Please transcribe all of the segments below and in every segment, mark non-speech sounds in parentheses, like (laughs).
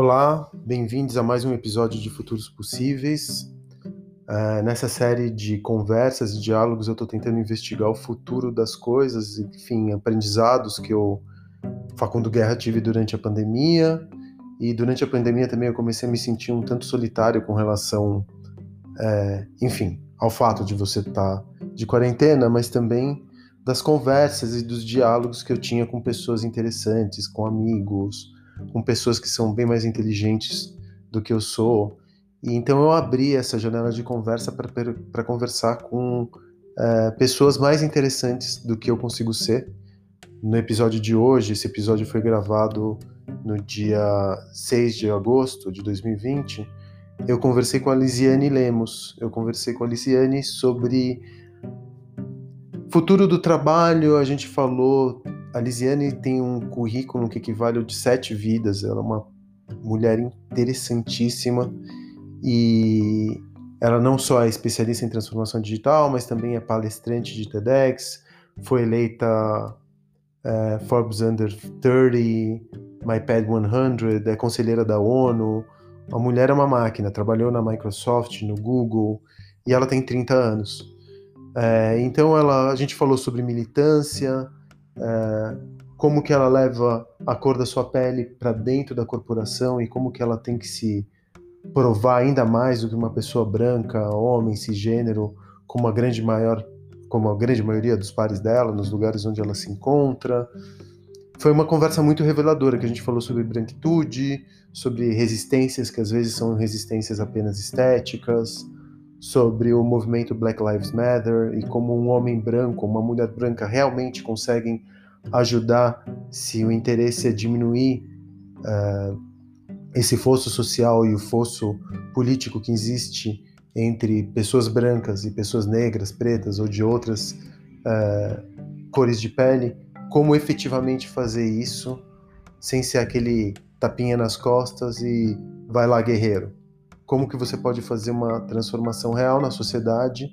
Olá, bem-vindos a mais um episódio de Futuros Possíveis. Uh, nessa série de conversas e diálogos, eu estou tentando investigar o futuro das coisas, enfim, aprendizados que eu, Facundo Guerra, tive durante a pandemia. E durante a pandemia também eu comecei a me sentir um tanto solitário com relação, é, enfim, ao fato de você estar tá de quarentena, mas também das conversas e dos diálogos que eu tinha com pessoas interessantes, com amigos, com pessoas que são bem mais inteligentes do que eu sou. E então eu abri essa janela de conversa para conversar com é, pessoas mais interessantes do que eu consigo ser. No episódio de hoje, esse episódio foi gravado no dia 6 de agosto de 2020. Eu conversei com a Lisiane Lemos. Eu conversei com a Lisiane sobre futuro do trabalho. A gente falou a Lisiane tem um currículo que equivale ao de sete vidas. Ela é uma mulher interessantíssima e ela não só é especialista em transformação digital, mas também é palestrante de TEDx, foi eleita é, Forbes Under 30, MyPad 100, é conselheira da ONU. A mulher é uma máquina, trabalhou na Microsoft, no Google, e ela tem 30 anos. É, então ela, a gente falou sobre militância, é, como que ela leva a cor da sua pele para dentro da corporação e como que ela tem que se provar ainda mais do que uma pessoa branca, homem, cisgênero, como a grande maior, como a grande maioria dos pares dela, nos lugares onde ela se encontra. Foi uma conversa muito reveladora que a gente falou sobre branquitude, sobre resistências que às vezes são resistências apenas estéticas, sobre o movimento Black Lives Matter e como um homem branco, uma mulher branca realmente conseguem ajudar se o interesse é diminuir uh, esse fosso social e o fosso político que existe entre pessoas brancas e pessoas negras, pretas ou de outras uh, cores de pele, como efetivamente fazer isso sem ser aquele tapinha nas costas e vai lá guerreiro como que você pode fazer uma transformação real na sociedade.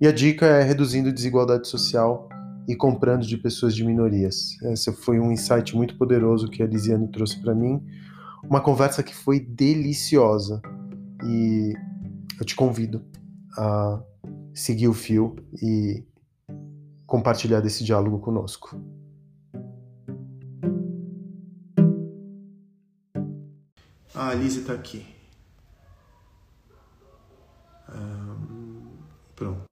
E a dica é reduzindo desigualdade social e comprando de pessoas de minorias. Esse foi um insight muito poderoso que a Lisiane trouxe para mim. Uma conversa que foi deliciosa. E eu te convido a seguir o fio e compartilhar desse diálogo conosco. Ah, a Lise está aqui. Pronto.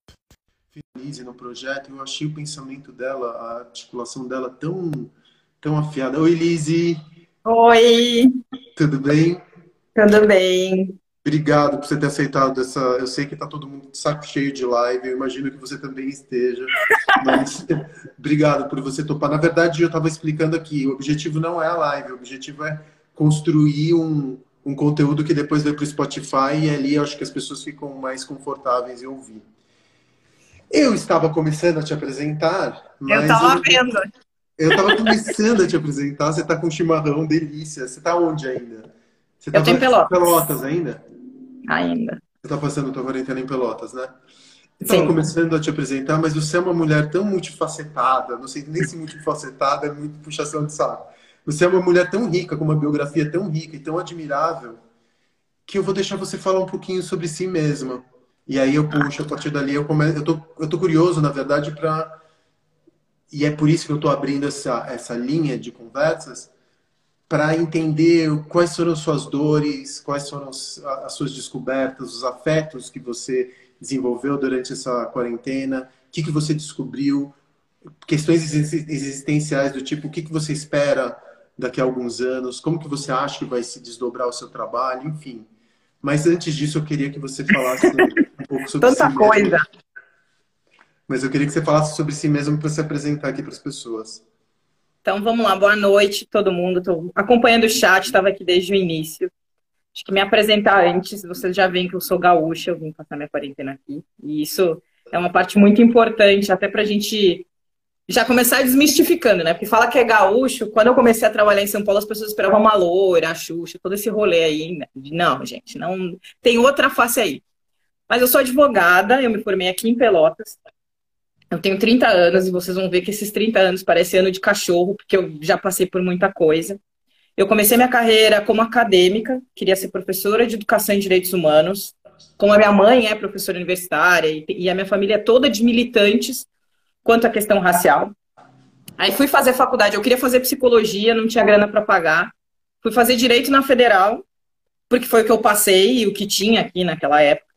Finalize no projeto. Eu achei o pensamento dela, a articulação dela tão, tão afiada. Oi, Lise. Oi. Tudo bem? Tudo bem. Obrigado por você ter aceitado essa. Eu sei que está todo mundo de saco cheio de live. Eu imagino que você também esteja. (laughs) Mas obrigado por você topar. Na verdade, eu estava explicando aqui. O objetivo não é a live. O objetivo é construir um, um conteúdo que depois vai para o Spotify e ali eu acho que as pessoas ficam mais confortáveis em ouvir. Eu estava começando a te apresentar. eu estava vendo. Eu estava começando a te apresentar. Você está com chimarrão, delícia. Você está onde ainda? Você tá eu em Pelotas. Pelotas ainda? Ainda. Você está passando tua quarentena em Pelotas, né? Estava começando a te apresentar, mas você é uma mulher tão multifacetada. Não sei nem se multifacetada é muito puxação de saco. Você é uma mulher tão rica, com uma biografia tão rica e tão admirável, que eu vou deixar você falar um pouquinho sobre si mesma. E aí eu puxo, a partir dali eu começo. Eu tô, eu tô curioso, na verdade, para. E é por isso que eu estou abrindo essa, essa linha de conversas, para entender quais foram as suas dores, quais foram as suas descobertas, os afetos que você desenvolveu durante essa quarentena, o que, que você descobriu, questões existenciais do tipo, o que você espera daqui a alguns anos, como que você acha que vai se desdobrar o seu trabalho, enfim. Mas antes disso, eu queria que você falasse um pouco sobre Tanta si coisa. Mesmo. Mas eu queria que você falasse sobre si mesmo para se apresentar aqui para as pessoas. Então vamos lá, boa noite todo mundo. Estou acompanhando o chat, estava aqui desde o início. Acho que me apresentar antes, vocês já veem que eu sou gaúcha, eu vim passar minha quarentena aqui. E isso é uma parte muito importante, até para a gente já começar desmistificando, né? Porque fala que é gaúcho. Quando eu comecei a trabalhar em São Paulo, as pessoas esperavam uma loira, a Xuxa, todo esse rolê aí. Né? Não, gente, não tem outra face aí. Mas eu sou advogada, eu me formei aqui em Pelotas. Eu tenho 30 anos e vocês vão ver que esses 30 anos parecem ano de cachorro, porque eu já passei por muita coisa. Eu comecei minha carreira como acadêmica, queria ser professora de educação em direitos humanos. Como a minha mãe é professora universitária e a minha família é toda de militantes quanto à questão racial. Aí fui fazer faculdade, eu queria fazer psicologia, não tinha grana para pagar. Fui fazer direito na federal, porque foi o que eu passei e o que tinha aqui naquela época.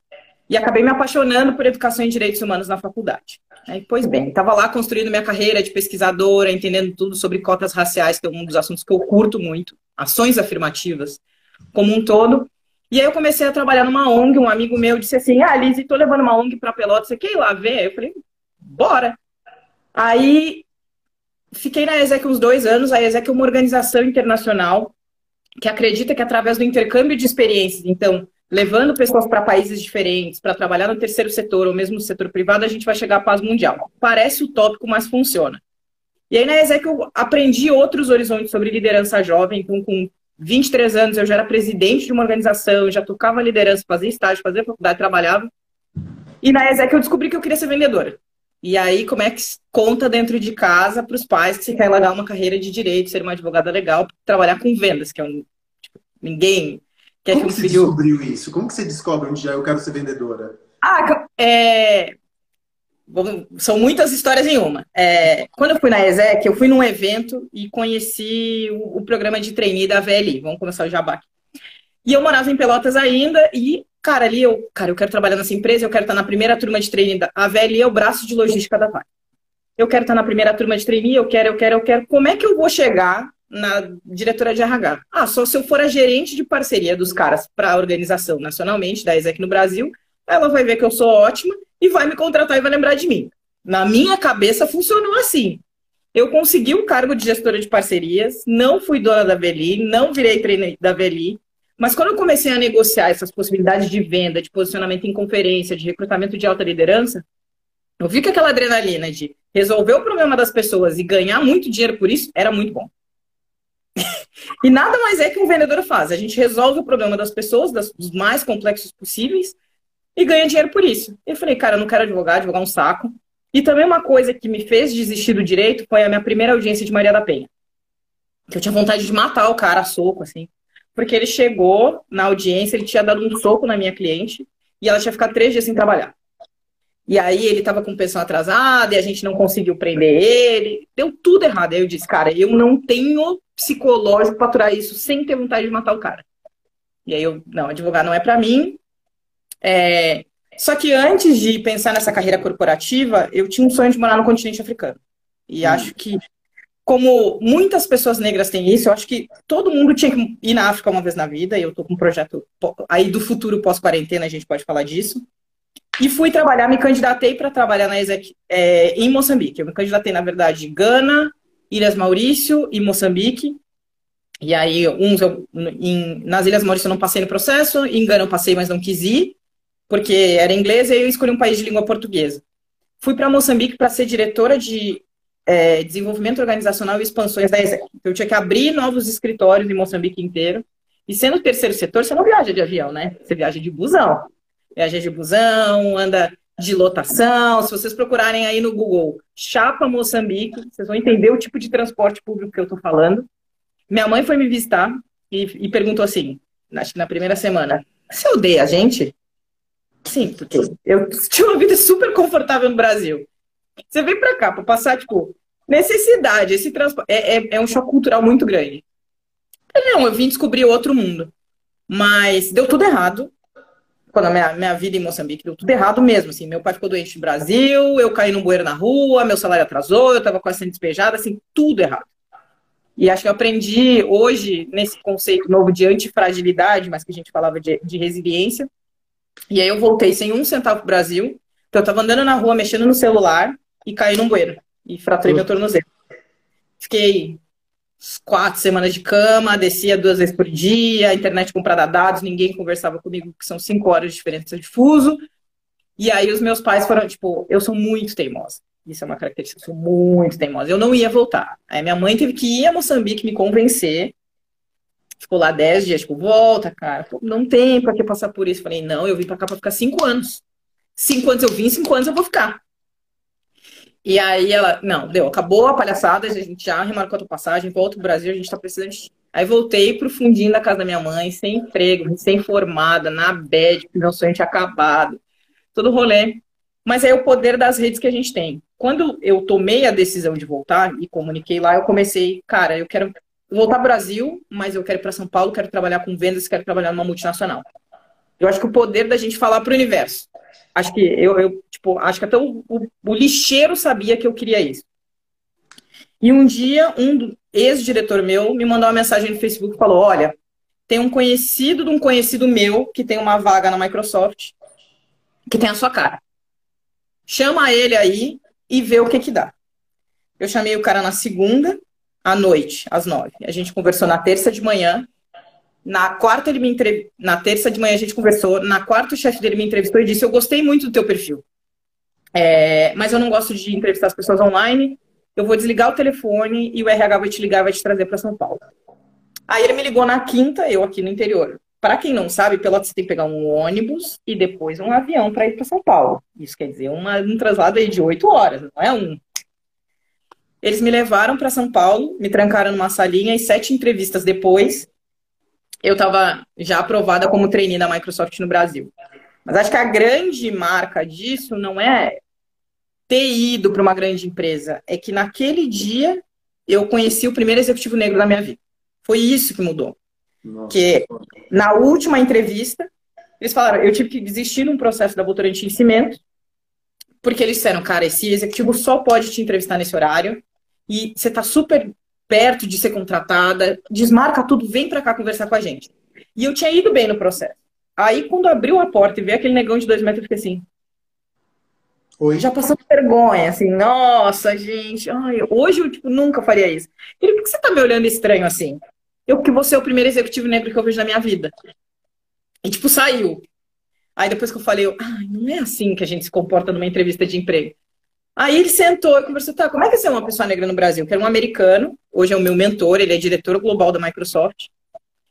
E acabei me apaixonando por educação em direitos humanos na faculdade. Aí, pois bem, estava lá construindo minha carreira de pesquisadora, entendendo tudo sobre cotas raciais, que é um dos assuntos que eu curto muito, ações afirmativas como um todo. E aí eu comecei a trabalhar numa ONG, um amigo meu disse assim, ah, Liz, estou levando uma ONG para Pelotas, você quer ir lá ver? Eu falei, bora! Aí fiquei na ESEC uns dois anos, a ESEC é uma organização internacional que acredita que através do intercâmbio de experiências, então, levando pessoas para países diferentes, para trabalhar no terceiro setor ou mesmo no setor privado, a gente vai chegar à paz mundial. Parece utópico, mas funciona. E aí na ESEC eu aprendi outros horizontes sobre liderança jovem, então com 23 anos eu já era presidente de uma organização, já tocava liderança, fazia estágio, fazia faculdade, trabalhava. E na ESEC eu descobri que eu queria ser vendedora. E aí, como é que conta dentro de casa para os pais que se quer largar uma carreira de direito, ser uma advogada legal, trabalhar com vendas, que é um. Tipo, ninguém quer Como que um você filho. descobriu isso? Como que você descobre um dia eu quero ser vendedora? Ah, é. São muitas histórias em uma. É... Quando eu fui na ESEC, eu fui num evento e conheci o, o programa de trainee da VLI. Vamos começar o jabá. E eu morava em Pelotas ainda e cara, ali eu, cara, eu quero trabalhar nessa empresa, eu quero estar na primeira turma de treino da a é o braço de logística da Vale. Eu quero estar na primeira turma de trainee, eu quero, eu quero, eu quero. Como é que eu vou chegar na diretora de RH? Ah, só se eu for a gerente de parceria dos caras para a organização nacionalmente, da ESEC no Brasil, ela vai ver que eu sou ótima e vai me contratar e vai lembrar de mim. Na minha cabeça funcionou assim. Eu consegui o cargo de gestora de parcerias, não fui dona da VLI, não virei treino da VLI, mas quando eu comecei a negociar essas possibilidades de venda, de posicionamento em conferência, de recrutamento de alta liderança, eu vi que aquela adrenalina de resolver o problema das pessoas e ganhar muito dinheiro por isso era muito bom. (laughs) e nada mais é que um vendedor faz. A gente resolve o problema das pessoas, das, dos mais complexos possíveis, e ganha dinheiro por isso. Eu falei, cara, eu não quero advogar, advogar um saco. E também uma coisa que me fez desistir do direito foi a minha primeira audiência de Maria da Penha. Que eu tinha vontade de matar o cara a soco, assim porque ele chegou na audiência, ele tinha dado um soco na minha cliente e ela tinha ficado três dias sem trabalhar. E aí ele estava com pensão atrasada e a gente não conseguiu prender ele. Deu tudo errado. Aí eu disse, cara, eu não tenho psicológico para aturar isso sem ter vontade de matar o cara. E aí eu, não, advogar não é para mim. É... Só que antes de pensar nessa carreira corporativa, eu tinha um sonho de morar no continente africano. E hum. acho que como muitas pessoas negras têm isso, eu acho que todo mundo tinha que ir na África uma vez na vida, e eu tô com um projeto aí do futuro pós-quarentena, a gente pode falar disso. E fui trabalhar, me candidatei para trabalhar na ESEC é, em Moçambique. Eu me candidatei, na verdade, Gana, Ilhas Maurício e Moçambique. E aí, uns eu, em, nas Ilhas Maurício eu não passei no processo, em Gana eu passei, mas não quis ir, porque era inglês, e aí eu escolhi um país de língua portuguesa. Fui para Moçambique para ser diretora de é, desenvolvimento organizacional e expansões da ESEC. Eu tinha que abrir novos escritórios em Moçambique inteiro. E sendo terceiro setor, você não viaja de avião, né? Você viaja de busão. Viaja de busão, anda de lotação. Se vocês procurarem aí no Google Chapa Moçambique, vocês vão entender o tipo de transporte público que eu estou falando. Minha mãe foi me visitar e, e perguntou assim, que na primeira semana, você odeia a gente? Sim, porque eu tinha uma vida super confortável no Brasil. Você vem para cá para passar, tipo, necessidade, esse transporte. É, é, é, um choque cultural muito grande. Não, eu vim descobrir outro mundo. Mas deu tudo errado. Quando a minha, minha vida em Moçambique deu tudo errado mesmo. Assim, meu pai ficou doente no Brasil, eu caí num bueiro na rua, meu salário atrasou, eu estava quase sendo despejada, assim, tudo errado. E acho que eu aprendi hoje nesse conceito novo de antifragilidade, mas que a gente falava de, de resiliência. E aí eu voltei sem um centavo pro Brasil. Então eu estava andando na rua, mexendo no celular, e caí num bueiro. E fraturei meu tornozelo. Fiquei quatro semanas de cama, descia duas vezes por dia, internet comprada dados, ninguém conversava comigo, que são cinco horas de diferença de fuso. E aí os meus pais foram, tipo, eu sou muito teimosa. Isso é uma característica, eu sou muito teimosa. Eu não ia voltar. Aí minha mãe teve que ir a Moçambique me convencer. Ficou lá dez dias, tipo, volta, cara. Não tem pra que passar por isso. Falei, não, eu vim pra cá pra ficar cinco anos. Cinco anos eu vim, cinco anos eu vou ficar. E aí ela, não, deu, acabou a palhaçada, a gente já remarcou a tua passagem, volta pro Brasil, a gente tá precisando Aí voltei pro fundinho da casa da minha mãe, sem emprego, sem formada, na bed, meu sonho tinha acabado. Todo rolê. Mas é o poder das redes que a gente tem. Quando eu tomei a decisão de voltar e comuniquei lá, eu comecei, cara, eu quero voltar ao Brasil, mas eu quero ir para São Paulo, quero trabalhar com vendas, quero trabalhar numa multinacional. Eu acho que o poder da gente falar para o universo. Acho que eu, eu, tipo, acho que até o, o, o lixeiro sabia que eu queria isso. E um dia, um ex-diretor meu me mandou uma mensagem no Facebook e falou: Olha, tem um conhecido de um conhecido meu que tem uma vaga na Microsoft que tem a sua cara. Chama ele aí e vê o que que dá. Eu chamei o cara na segunda, à noite, às nove. A gente conversou na terça de manhã. Na quarta ele me entrev... na terça de manhã a gente conversou. Na quarta o chefe dele me entrevistou e disse: "Eu gostei muito do teu perfil, é... mas eu não gosto de entrevistar as pessoas online. Eu vou desligar o telefone e o RH vai te ligar vai te trazer para São Paulo." Aí ele me ligou na quinta, eu aqui no interior. Para quem não sabe, Pelotas você tem que pegar um ônibus e depois um avião para ir para São Paulo. Isso quer dizer uma, um traslado aí de oito horas, não é um. Eles me levaram para São Paulo, me trancaram numa salinha e sete entrevistas depois, eu estava já aprovada como trainee da Microsoft no Brasil. Mas acho que a grande marca disso não é ter ido para uma grande empresa, é que naquele dia eu conheci o primeiro executivo negro da minha vida. Foi isso que mudou. Nossa. Que na última entrevista, eles falaram, eu tive que desistir num processo da Votorantim Cimento, porque eles disseram, cara, esse executivo só pode te entrevistar nesse horário, e você tá super perto de ser contratada, desmarca tudo, vem para cá conversar com a gente. E eu tinha ido bem no processo. Aí, quando abriu a porta e veio aquele negão de dois metros, eu fiquei assim. Oi? Já passando vergonha, assim, nossa, gente, ai, hoje eu tipo, nunca faria isso. Ele, por que você tá me olhando estranho assim? Eu que você é o primeiro executivo negro que eu vejo na minha vida. E, tipo, saiu. Aí depois que eu falei, ai, não é assim que a gente se comporta numa entrevista de emprego. Aí ele sentou e conversou, tá, como é que é ser uma pessoa negra no Brasil? Que era um americano, hoje é o meu mentor, ele é diretor global da Microsoft.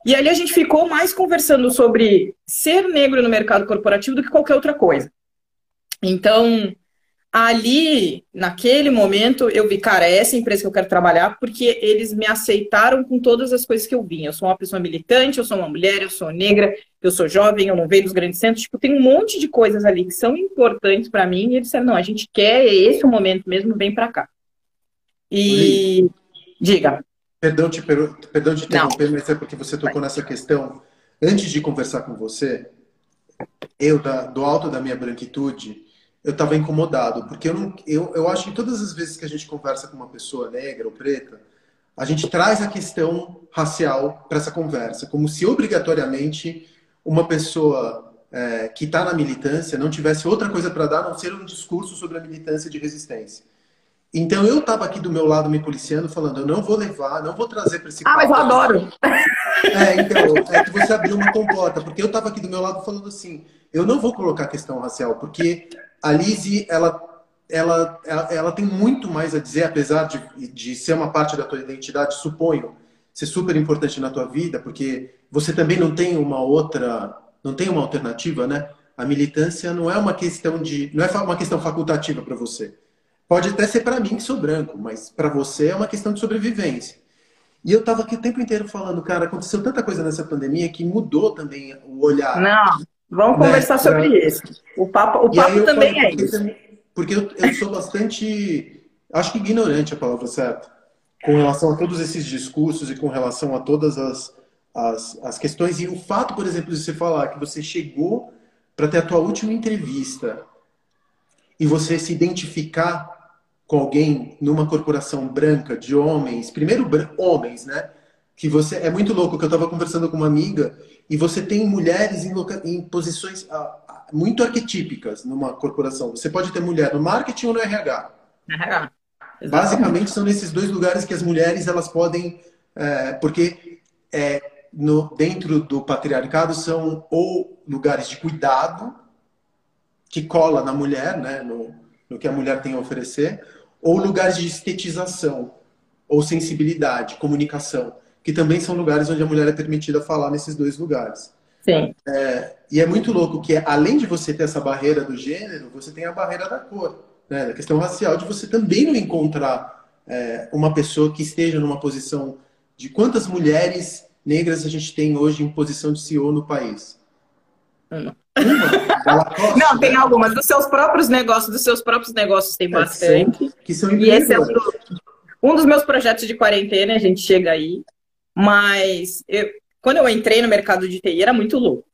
E ali a gente ficou mais conversando sobre ser negro no mercado corporativo do que qualquer outra coisa. Então, ali, naquele momento, eu vi, cara, é essa empresa que eu quero trabalhar, porque eles me aceitaram com todas as coisas que eu vim. Eu sou uma pessoa militante, eu sou uma mulher, eu sou negra, eu sou jovem, eu não venho dos grandes centros. Tipo, tem um monte de coisas ali que são importantes para mim. E eles disseram, não, a gente quer, é esse o momento mesmo, vem para cá. E. Oi. Diga. Perdão te, perdão te interromper, mas é porque você tocou nessa questão. Antes de conversar com você, eu, da, do alto da minha branquitude, eu estava incomodado, porque eu, não, eu, eu acho que todas as vezes que a gente conversa com uma pessoa negra ou preta, a gente traz a questão racial para essa conversa, como se obrigatoriamente uma pessoa é, que está na militância não tivesse outra coisa para dar a não ser um discurso sobre a militância de resistência. Então eu estava aqui do meu lado me policiando, falando, eu não vou levar, não vou trazer para esse Ah, mas eu adoro! É, então, é que você abriu uma compota, porque eu estava aqui do meu lado falando assim, eu não vou colocar a questão racial, porque a Lizzie, ela, ela, ela, ela, tem muito mais a dizer, apesar de, de ser uma parte da tua identidade, suponho, ser super importante na tua vida, porque você também não tem uma outra, não tem uma alternativa, né? A militância não é uma questão de, não é uma questão facultativa para você. Pode até ser para mim que sou branco, mas para você é uma questão de sobrevivência. E eu estava aqui o tempo inteiro falando, cara, aconteceu tanta coisa nessa pandemia que mudou também o olhar. Não. Vamos né? conversar sobre isso. O papo, o papo também é isso. Porque eu, eu sou bastante, acho que ignorante a palavra certa, com relação a todos esses discursos e com relação a todas as, as, as questões. E o fato, por exemplo, de você falar que você chegou para ter a tua última entrevista e você se identificar com alguém numa corporação branca de homens, primeiro homens, né? Que você é muito louco que eu estava conversando com uma amiga e você tem mulheres em, em posições ah, muito arquetípicas numa corporação. Você pode ter mulher no marketing ou no RH. RH. Basicamente são nesses dois lugares que as mulheres elas podem, é, porque é, no, dentro do patriarcado são ou lugares de cuidado que cola na mulher, né, no, no que a mulher tem a oferecer, ou lugares de estetização ou sensibilidade, comunicação que também são lugares onde a mulher é permitida falar nesses dois lugares. Sim. É, e é muito louco que, além de você ter essa barreira do gênero, você tem a barreira da cor, né? da questão racial, de você também não encontrar é, uma pessoa que esteja numa posição de quantas mulheres negras a gente tem hoje em posição de CEO no país? Uma. Uma? (laughs) Não, tem né? algumas. Dos seus próprios negócios, dos seus próprios negócios tem bastante. É, que são, que são e esse é um, do, um, dos meus projetos de quarentena, a gente chega aí. Mas eu, quando eu entrei no mercado de TI, era muito louco.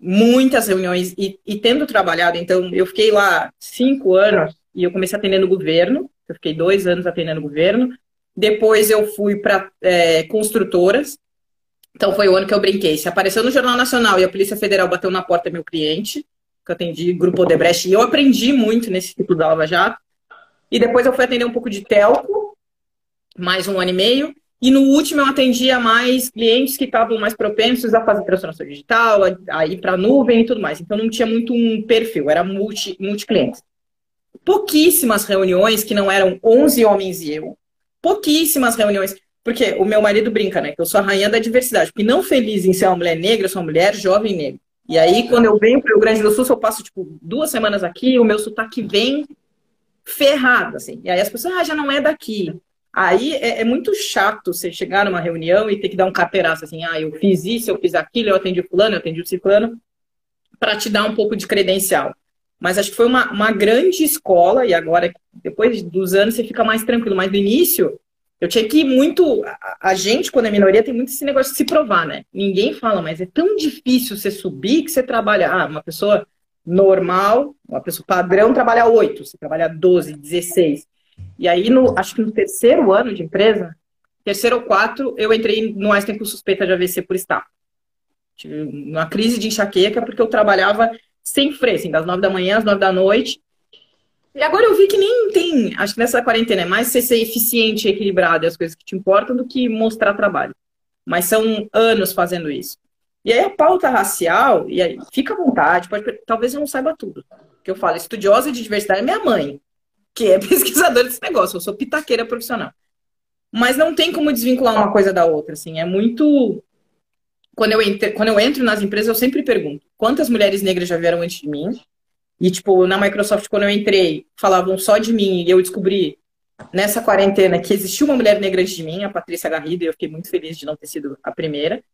Muitas reuniões. E, e tendo trabalhado, então, eu fiquei lá cinco anos e eu comecei atendendo o governo. Eu fiquei dois anos atendendo o governo. Depois eu fui para é, construtoras. Então foi o ano que eu brinquei. Se apareceu no Jornal Nacional e a Polícia Federal bateu na porta meu cliente, que eu atendi Grupo Odebrecht, e eu aprendi muito nesse tipo da Lava Jato. E depois eu fui atender um pouco de telco, mais um ano e meio. E no último eu atendia mais clientes que estavam mais propensos a fazer transformação digital, a, ir para a nuvem e tudo mais. Então não tinha muito um perfil, era multi, multi clientes. Pouquíssimas reuniões que não eram 11 homens e eu, pouquíssimas reuniões. Porque o meu marido brinca, né? Que eu sou a rainha da diversidade. Porque não feliz em ser uma mulher negra, eu sou uma mulher jovem negra. E aí, quando eu venho para o Grande do Sul, eu passo, tipo, duas semanas aqui, o meu sotaque vem ferrado, assim. E aí as pessoas, ah, já não é daqui. Aí é, é, muito chato você chegar numa reunião e ter que dar um carteiraço, assim, ah, eu fiz isso, eu fiz aquilo, eu atendi o fulano, eu atendi o ciclano, para te dar um pouco de credencial. Mas acho que foi uma, uma grande escola, e agora, depois dos anos, você fica mais tranquilo. Mas no início, eu tinha que ir muito. A, a gente, quando é minoria, tem muito esse negócio de se provar, né? Ninguém fala, mas é tão difícil você subir que você trabalha. Ah, uma pessoa normal, uma pessoa padrão trabalha 8, você trabalha 12, 16. E aí, no, acho que no terceiro ano de empresa, terceiro ou quatro, eu entrei no Einstein com suspeita de AVC por estar. Tive uma crise de enxaqueca porque eu trabalhava sem freio, assim, das nove da manhã às nove da noite. E agora eu vi que nem tem, acho que nessa quarentena é mais você ser eficiente e equilibrado, as coisas que te importam, do que mostrar trabalho. Mas são anos fazendo isso. E aí a pauta racial, e aí fica à vontade, pode, talvez eu não saiba tudo. Que eu falo, estudiosa de diversidade é minha mãe, que é (laughs) pesquisadora desse negócio, eu sou pitaqueira profissional. Mas não tem como desvincular uma coisa da outra, assim, é muito quando eu, entro, quando eu entro nas empresas, eu sempre pergunto quantas mulheres negras já vieram antes de mim. E, tipo, na Microsoft, quando eu entrei, falavam só de mim. E eu descobri nessa quarentena que existia uma mulher negra antes de mim, a Patrícia Garrido, e eu fiquei muito feliz de não ter sido a primeira.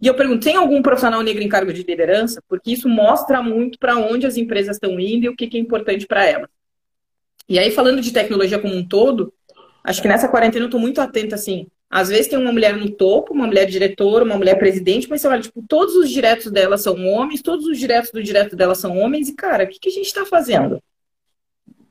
E eu pergunto: tem algum profissional negro em cargo de liderança? Porque isso mostra muito para onde as empresas estão indo e o que, que é importante para elas. E aí, falando de tecnologia como um todo, acho que nessa quarentena eu estou muito atenta, assim, às vezes tem uma mulher no topo, uma mulher diretora, uma mulher presidente, mas você olha, tipo, todos os diretos dela são homens, todos os diretos do direto dela são homens, e, cara, o que, que a gente está fazendo?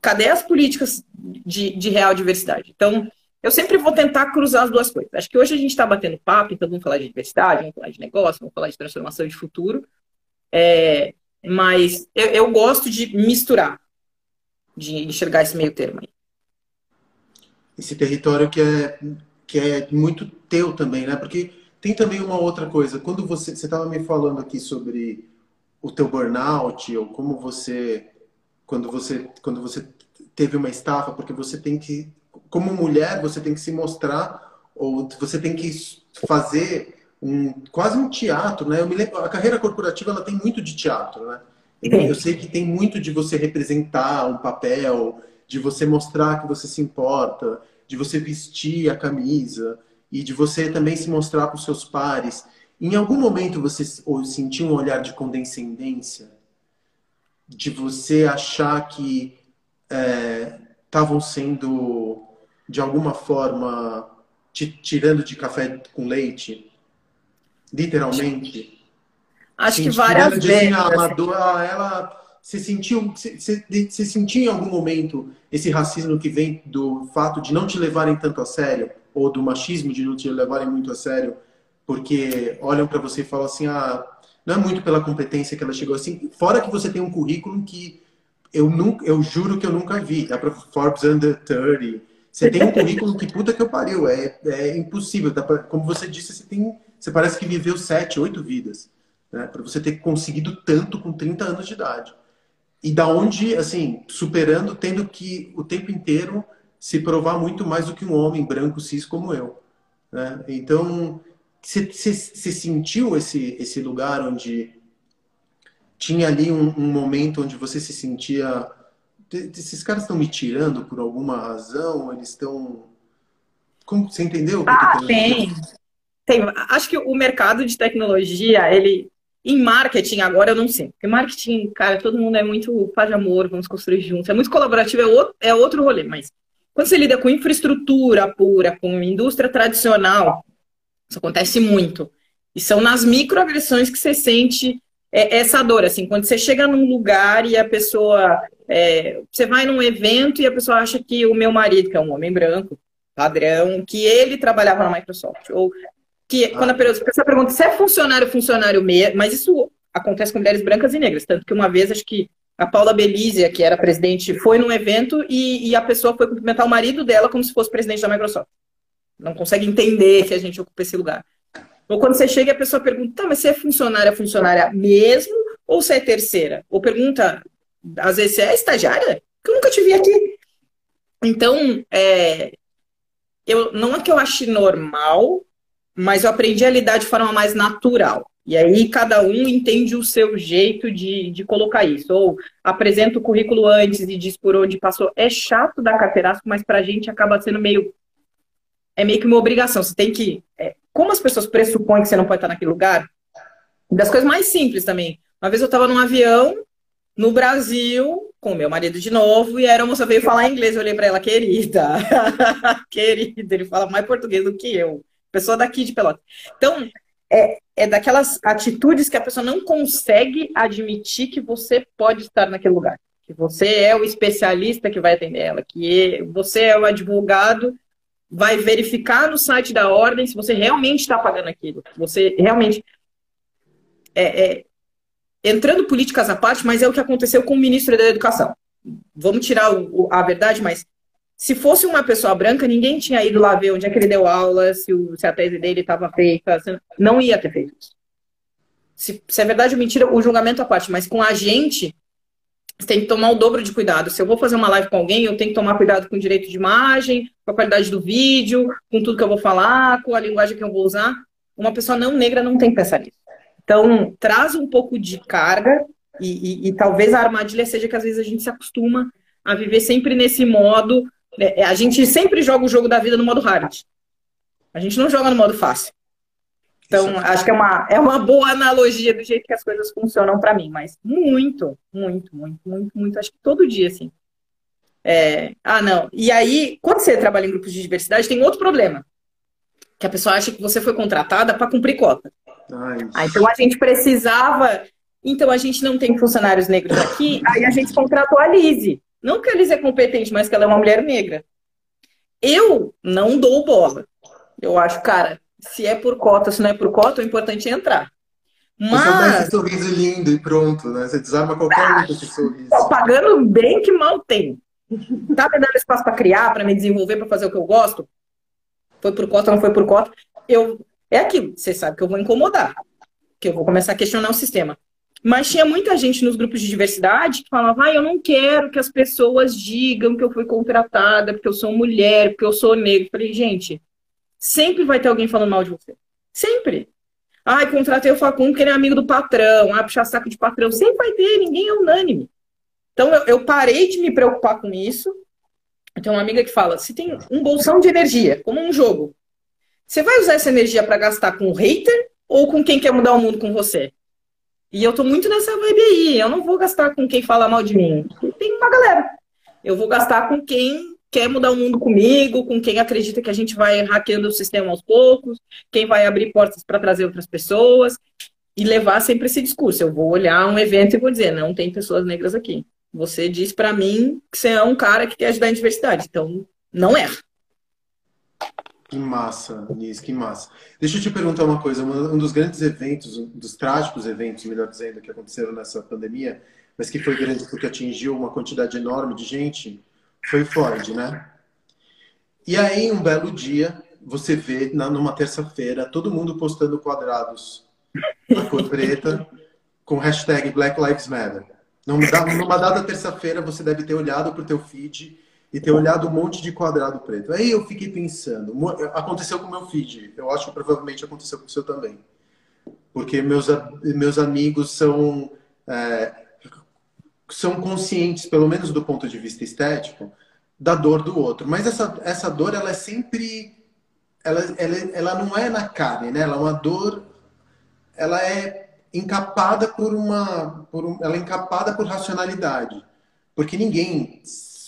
Cadê as políticas de, de real diversidade? Então, eu sempre vou tentar cruzar as duas coisas. Acho que hoje a gente está batendo papo, então vamos falar de diversidade, vamos falar de negócio, vamos falar de transformação de futuro. É, mas eu, eu, gosto de misturar, de enxergar esse meio termo. Esse território que é que é muito teu também, né? Porque tem também uma outra coisa. Quando você você estava me falando aqui sobre o teu burnout ou como você quando você quando você teve uma estafa, porque você tem que como mulher você tem que se mostrar ou você tem que fazer um quase um teatro, né? Eu me lembro, a carreira corporativa ela tem muito de teatro, né? Eu sei que tem muito de você representar um papel, de você mostrar que você se importa, de você vestir a camisa e de você também se mostrar para os seus pares. Em algum momento você sentiu um olhar de condescendência? De você achar que estavam é, sendo, de alguma forma, te tirando de café com leite? Literalmente? Acho que várias vezes. Assim, ah, assim. ela você sentiu, você, você sentiu em algum momento esse racismo que vem do fato de não te levarem tanto a sério ou do machismo de não te levarem muito a sério, porque olham para você e falam assim, ah, não é muito pela competência que ela chegou assim, fora que você tem um currículo que eu nunca, eu juro que eu nunca vi, é para Forbes Under 30. Você tem um (laughs) currículo que puta que eu pariu, é, é impossível. Pra, como você disse, você tem, você parece que viveu sete, oito vidas, né? Para você ter conseguido tanto com 30 anos de idade e da onde, assim, superando, tendo que o tempo inteiro se provar muito mais do que um homem branco cis como eu. Né? Então, você sentiu esse, esse lugar onde tinha ali um, um, momento onde você se sentia. Esses caras estão me tirando por alguma razão? Eles estão. Como, você entendeu? Ah, tem. tem, acho que o mercado de tecnologia, ele em marketing, agora eu não sei. Porque marketing, cara, todo mundo é muito paz de amor, vamos construir juntos. É muito colaborativo, é outro, é outro rolê. Mas quando você lida com infraestrutura pura, com indústria tradicional, isso acontece muito. E são nas microagressões que você sente é, essa dor. Assim, quando você chega num lugar e a pessoa. É, você vai num evento e a pessoa acha que o meu marido, que é um homem branco, padrão, que ele trabalhava na Microsoft. Ou que quando a pessoa pergunta se é funcionário, funcionário mesmo, mas isso acontece com mulheres brancas e negras. Tanto que uma vez, acho que a Paula Belizia, que era presidente, foi num evento e, e, a pessoa foi cumprimentar o marido dela como se fosse presidente da Microsoft. Não consegue entender que a gente ocupa esse lugar. Ou quando você chega e a pessoa pergunta, tá, mas você é funcionária, funcionária mesmo ou você é terceira? Ou pergunta, às vezes, você é estagiária? Que eu nunca te vi aqui. Então, é, eu, não é que eu ache normal, mas eu aprendi a lidar de forma mais natural. E aí cada um entende o seu jeito de, de colocar isso. Ou apresenta o currículo antes e diz por onde passou. É chato dar carteiraço, mas para a gente acaba sendo meio. É meio que uma obrigação. Você tem que. É, como as pessoas pressupõem que você não pode estar naquele lugar, das coisas mais simples também. Uma vez eu estava num avião no Brasil com meu marido de novo e a moça veio falar inglês. Eu olhei para ela, querida, (laughs) querida, ele fala mais português do que eu pessoa daqui de Pelotas. Então, é, é daquelas atitudes que a pessoa não consegue admitir que você pode estar naquele lugar. Que você é o especialista que vai atender ela, que você é o advogado, vai verificar no site da ordem se você realmente está pagando aquilo. Você realmente. É, é, entrando políticas à parte, mas é o que aconteceu com o ministro da Educação. Vamos tirar o, a verdade, mas se fosse uma pessoa branca, ninguém tinha ido lá ver onde é que ele deu aula, se, o, se a tese dele estava feita. Não ia ter feito isso. Se, se é verdade ou mentira, o julgamento à parte. Mas com a gente, você tem que tomar o dobro de cuidado. Se eu vou fazer uma live com alguém, eu tenho que tomar cuidado com o direito de imagem, com a qualidade do vídeo, com tudo que eu vou falar, com a linguagem que eu vou usar. Uma pessoa não negra não tem que pensar nisso. Então, traz um pouco de carga e, e, e talvez a armadilha seja que às vezes a gente se acostuma a viver sempre nesse modo é, é, a gente sempre joga o jogo da vida no modo hard. A gente não joga no modo fácil. Então, é acho que é uma, é uma boa analogia do jeito que as coisas funcionam para mim, mas muito, muito, muito, muito, muito, acho que todo dia, assim. É, ah, não. E aí, quando você trabalha em grupos de diversidade, tem outro problema. Que a pessoa acha que você foi contratada para cumprir cota. Ah, então a gente precisava. Então a gente não tem funcionários negros aqui, aí a gente contratou a Lise. Não que a Liz é competente, mas que ela é uma mulher negra. Eu não dou bola. Eu acho, cara, se é por cota, se não é por cota, o importante é entrar. Mas... Você dá esse sorriso lindo e pronto, né? Você desarma qualquer um com esse sorriso. Tô pagando bem que mal tem. Tá me dando espaço para criar, para me desenvolver, para fazer o que eu gosto? Foi por cota, não foi por cota? Eu... É aquilo. Você sabe que eu vou incomodar. Que eu vou começar a questionar o sistema. Mas tinha muita gente nos grupos de diversidade que falava: ah, eu não quero que as pessoas digam que eu fui contratada porque eu sou mulher, porque eu sou negro. Falei, gente, sempre vai ter alguém falando mal de você. Sempre. Ai, contratei o Facundo porque ele é amigo do patrão. Ah, puxar saco de patrão. Sempre vai ter, ninguém é unânime. Então eu, eu parei de me preocupar com isso. Eu tenho uma amiga que fala: se tem um bolsão de energia, como um jogo, você vai usar essa energia para gastar com o hater ou com quem quer mudar o mundo com você? E eu tô muito nessa vibe aí. Eu não vou gastar com quem fala mal de mim. Tem uma galera. Eu vou gastar com quem quer mudar o mundo comigo, com quem acredita que a gente vai hackeando o sistema aos poucos, quem vai abrir portas para trazer outras pessoas e levar sempre esse discurso. Eu vou olhar um evento e vou dizer, não tem pessoas negras aqui. Você diz para mim que você é um cara que quer ajudar a diversidade, então não erra. Que massa, Nis, que massa. Deixa eu te perguntar uma coisa. Um dos grandes eventos, um dos trágicos eventos, melhor dizendo, que aconteceram nessa pandemia, mas que foi grande porque atingiu uma quantidade enorme de gente, foi Floyd, né? E aí, um belo dia, você vê, numa terça-feira, todo mundo postando quadrados na cor preta com hashtag Black Lives Matter. Numa dada terça-feira, você deve ter olhado para o teu feed e ter olhado um monte de quadrado preto. Aí eu fiquei pensando, aconteceu com o meu feed, eu acho que provavelmente aconteceu com o seu também. Porque meus, meus amigos são, é, são conscientes, pelo menos do ponto de vista estético, da dor do outro. Mas essa, essa dor, ela é sempre ela, ela, ela não é na carne, né? Ela é uma dor, ela é encapada por uma, por um, ela é encapada por racionalidade, porque ninguém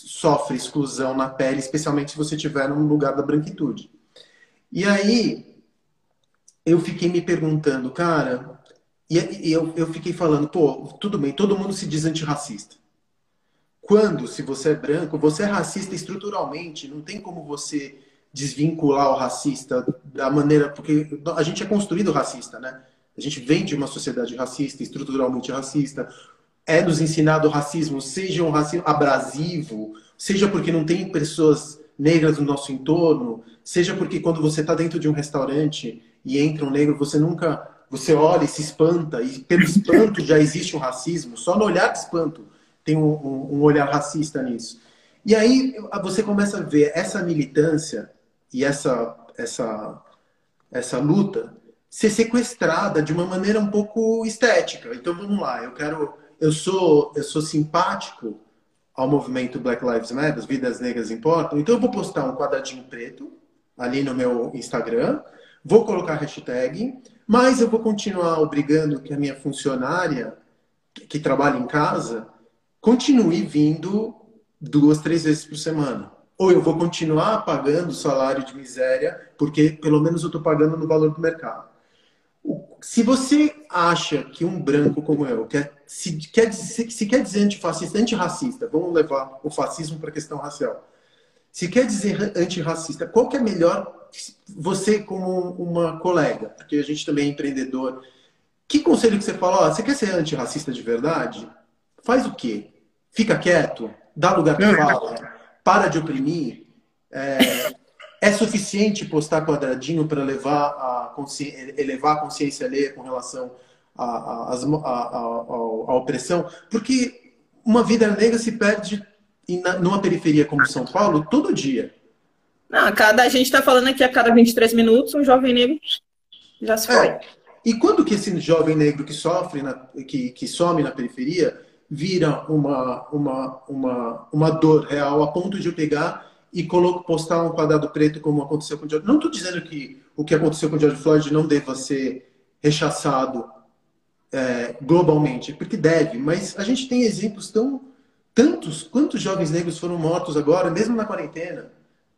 sofre exclusão na pele, especialmente se você estiver num lugar da branquitude. E aí eu fiquei me perguntando, cara, e, eu, eu fiquei falando, pô, tudo bem, todo mundo se diz antirracista. Quando, se você é branco, você é racista estruturalmente, não tem como você desvincular o racista da maneira. Porque a gente é construído racista, né? A gente vem de uma sociedade racista, estruturalmente racista. É nos ensinado o racismo, seja um racismo abrasivo, seja porque não tem pessoas negras no nosso entorno, seja porque quando você está dentro de um restaurante e entra um negro, você nunca. Você olha e se espanta, e pelo espanto já existe um racismo, só no olhar de espanto tem um, um, um olhar racista nisso. E aí você começa a ver essa militância e essa, essa, essa luta ser sequestrada de uma maneira um pouco estética. Então vamos lá, eu quero, eu sou, eu sou simpático ao movimento Black Lives Matter, as vidas negras importam. Então eu vou postar um quadradinho preto ali no meu Instagram, vou colocar hashtag, mas eu vou continuar obrigando que a minha funcionária que trabalha em casa continue vindo duas, três vezes por semana ou eu vou continuar pagando salário de miséria, porque pelo menos eu estou pagando no valor do mercado. Se você acha que um branco como eu quer, se, quer, se, se quer dizer antifascista, antirracista, vamos levar o fascismo para a questão racial. Se quer dizer antirracista, qual que é melhor você como uma colega, porque a gente também é empreendedor, que conselho que você fala? Ó, você quer ser antirracista de verdade? Faz o quê? Fica quieto? Dá lugar para fala? para de oprimir, é, é suficiente postar quadradinho para levar a elevar a consciência alheia com relação à, opressão? Porque uma vida negra se perde numa periferia como São Paulo todo dia. Não, cada, a gente está falando aqui a cada 23 minutos, um jovem negro já se foi. É. E quando que esse jovem negro que sofre, na, que, que some na periferia, vira uma, uma, uma, uma dor real a ponto de eu pegar e postar um quadrado preto como aconteceu com o George. Não estou dizendo que o que aconteceu com o George Floyd não deva ser rechaçado é, globalmente, porque deve, mas a gente tem exemplos tão tantos, quantos jovens negros foram mortos agora, mesmo na quarentena,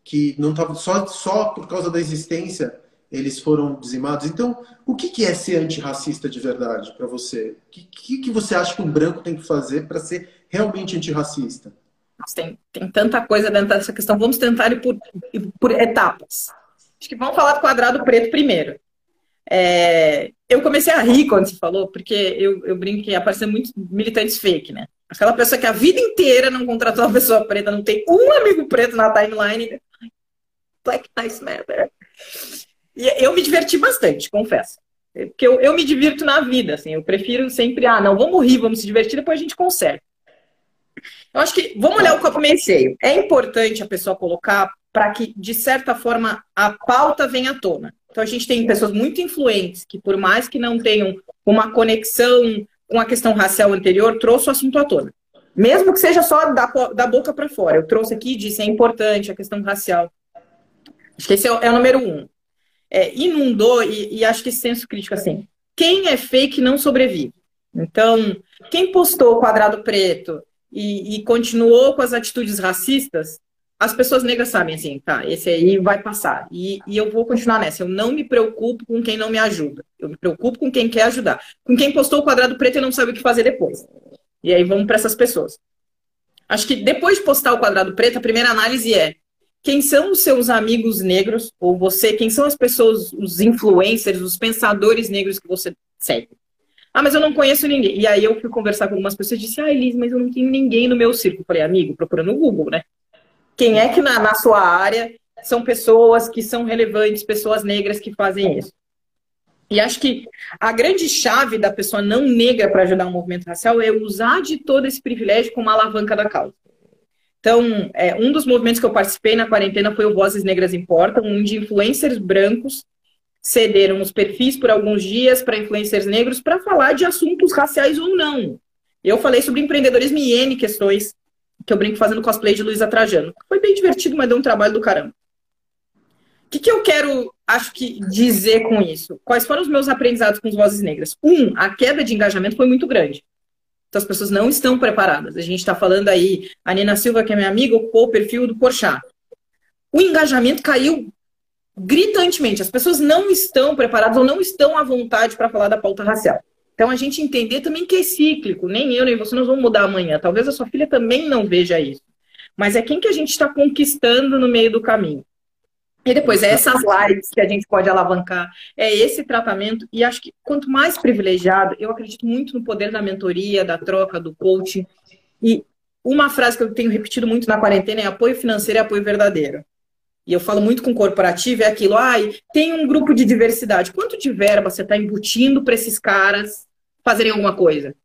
que não estavam só, só por causa da existência eles foram dizimados. Então, o que, que é ser antirracista de verdade para você? O que, que, que, você acha que um branco tem que fazer para ser realmente antirracista? Tem, tem tanta coisa dentro dessa questão. Vamos tentar ir por, por etapas. Acho que vamos falar do quadrado preto primeiro. É, eu comecei a rir quando você falou, porque eu, eu brinco que apareceu muitos militantes fake, né? Aquela pessoa que a vida inteira não contratou uma pessoa preta, não tem um amigo preto na timeline. Black Lives Matter. E eu me diverti bastante, confesso. Porque eu, eu me divirto na vida, assim. Eu prefiro sempre, ah, não, vamos rir, vamos se divertir, depois a gente conserta. Eu acho que, vamos olhar o copo meio cheio. É importante a pessoa colocar para que, de certa forma, a pauta venha à tona. Então, a gente tem pessoas muito influentes que, por mais que não tenham uma conexão com a questão racial anterior, trouxe o assunto à tona. Mesmo que seja só da, da boca para fora. Eu trouxe aqui e disse, é importante a questão racial. Acho que esse é o, é o número um é, inundou, e, e acho que esse senso crítico assim, quem é fake não sobrevive. Então, quem postou o quadrado preto e, e, continuou com as atitudes racistas, as pessoas negras sabem assim, tá, esse aí vai passar. E, e, eu vou continuar nessa. Eu não me preocupo com quem não me ajuda. Eu me preocupo com quem quer ajudar. Com quem postou o quadrado preto e não sabe o que fazer depois. E aí vamos para essas pessoas. Acho que depois de postar o quadrado preto, a primeira análise é quem são os seus amigos negros, ou você, quem são as pessoas, os influencers, os pensadores negros que você segue. Ah, mas eu não conheço ninguém. E aí eu fui conversar com algumas pessoas e disse, ah, Elis, mas eu não tenho ninguém no meu círculo. falei, amigo, procura no Google, né? Quem é que na, na sua área são pessoas que são relevantes, pessoas negras que fazem isso? E acho que a grande chave da pessoa não negra para ajudar um movimento racial é usar de todo esse privilégio como alavanca da causa. Então, é, um dos movimentos que eu participei na quarentena foi o Vozes Negras Importam, onde influencers brancos cederam os perfis por alguns dias para influencers negros para falar de assuntos raciais ou não. Eu falei sobre empreendedorismo e N questões que eu brinco fazendo cosplay de Luísa Trajano. Foi bem divertido, mas deu um trabalho do caramba. que, que eu quero, acho que, dizer com isso? Quais foram os meus aprendizados com as vozes negras? Um, a queda de engajamento foi muito grande. Então as pessoas não estão preparadas. A gente está falando aí, a Nina Silva, que é minha amiga, ocupou o perfil do Porchat. O engajamento caiu gritantemente. As pessoas não estão preparadas ou não estão à vontade para falar da pauta racial. Então a gente entender também que é cíclico. Nem eu, nem você nós vamos mudar amanhã. Talvez a sua filha também não veja isso. Mas é quem que a gente está conquistando no meio do caminho. E depois, é essas lives que a gente pode alavancar, é esse tratamento. E acho que quanto mais privilegiado, eu acredito muito no poder da mentoria, da troca, do coaching. E uma frase que eu tenho repetido muito na quarentena é apoio financeiro e apoio verdadeiro. E eu falo muito com corporativo, é aquilo, ai, tem um grupo de diversidade. Quanto de verba você está embutindo para esses caras fazerem alguma coisa?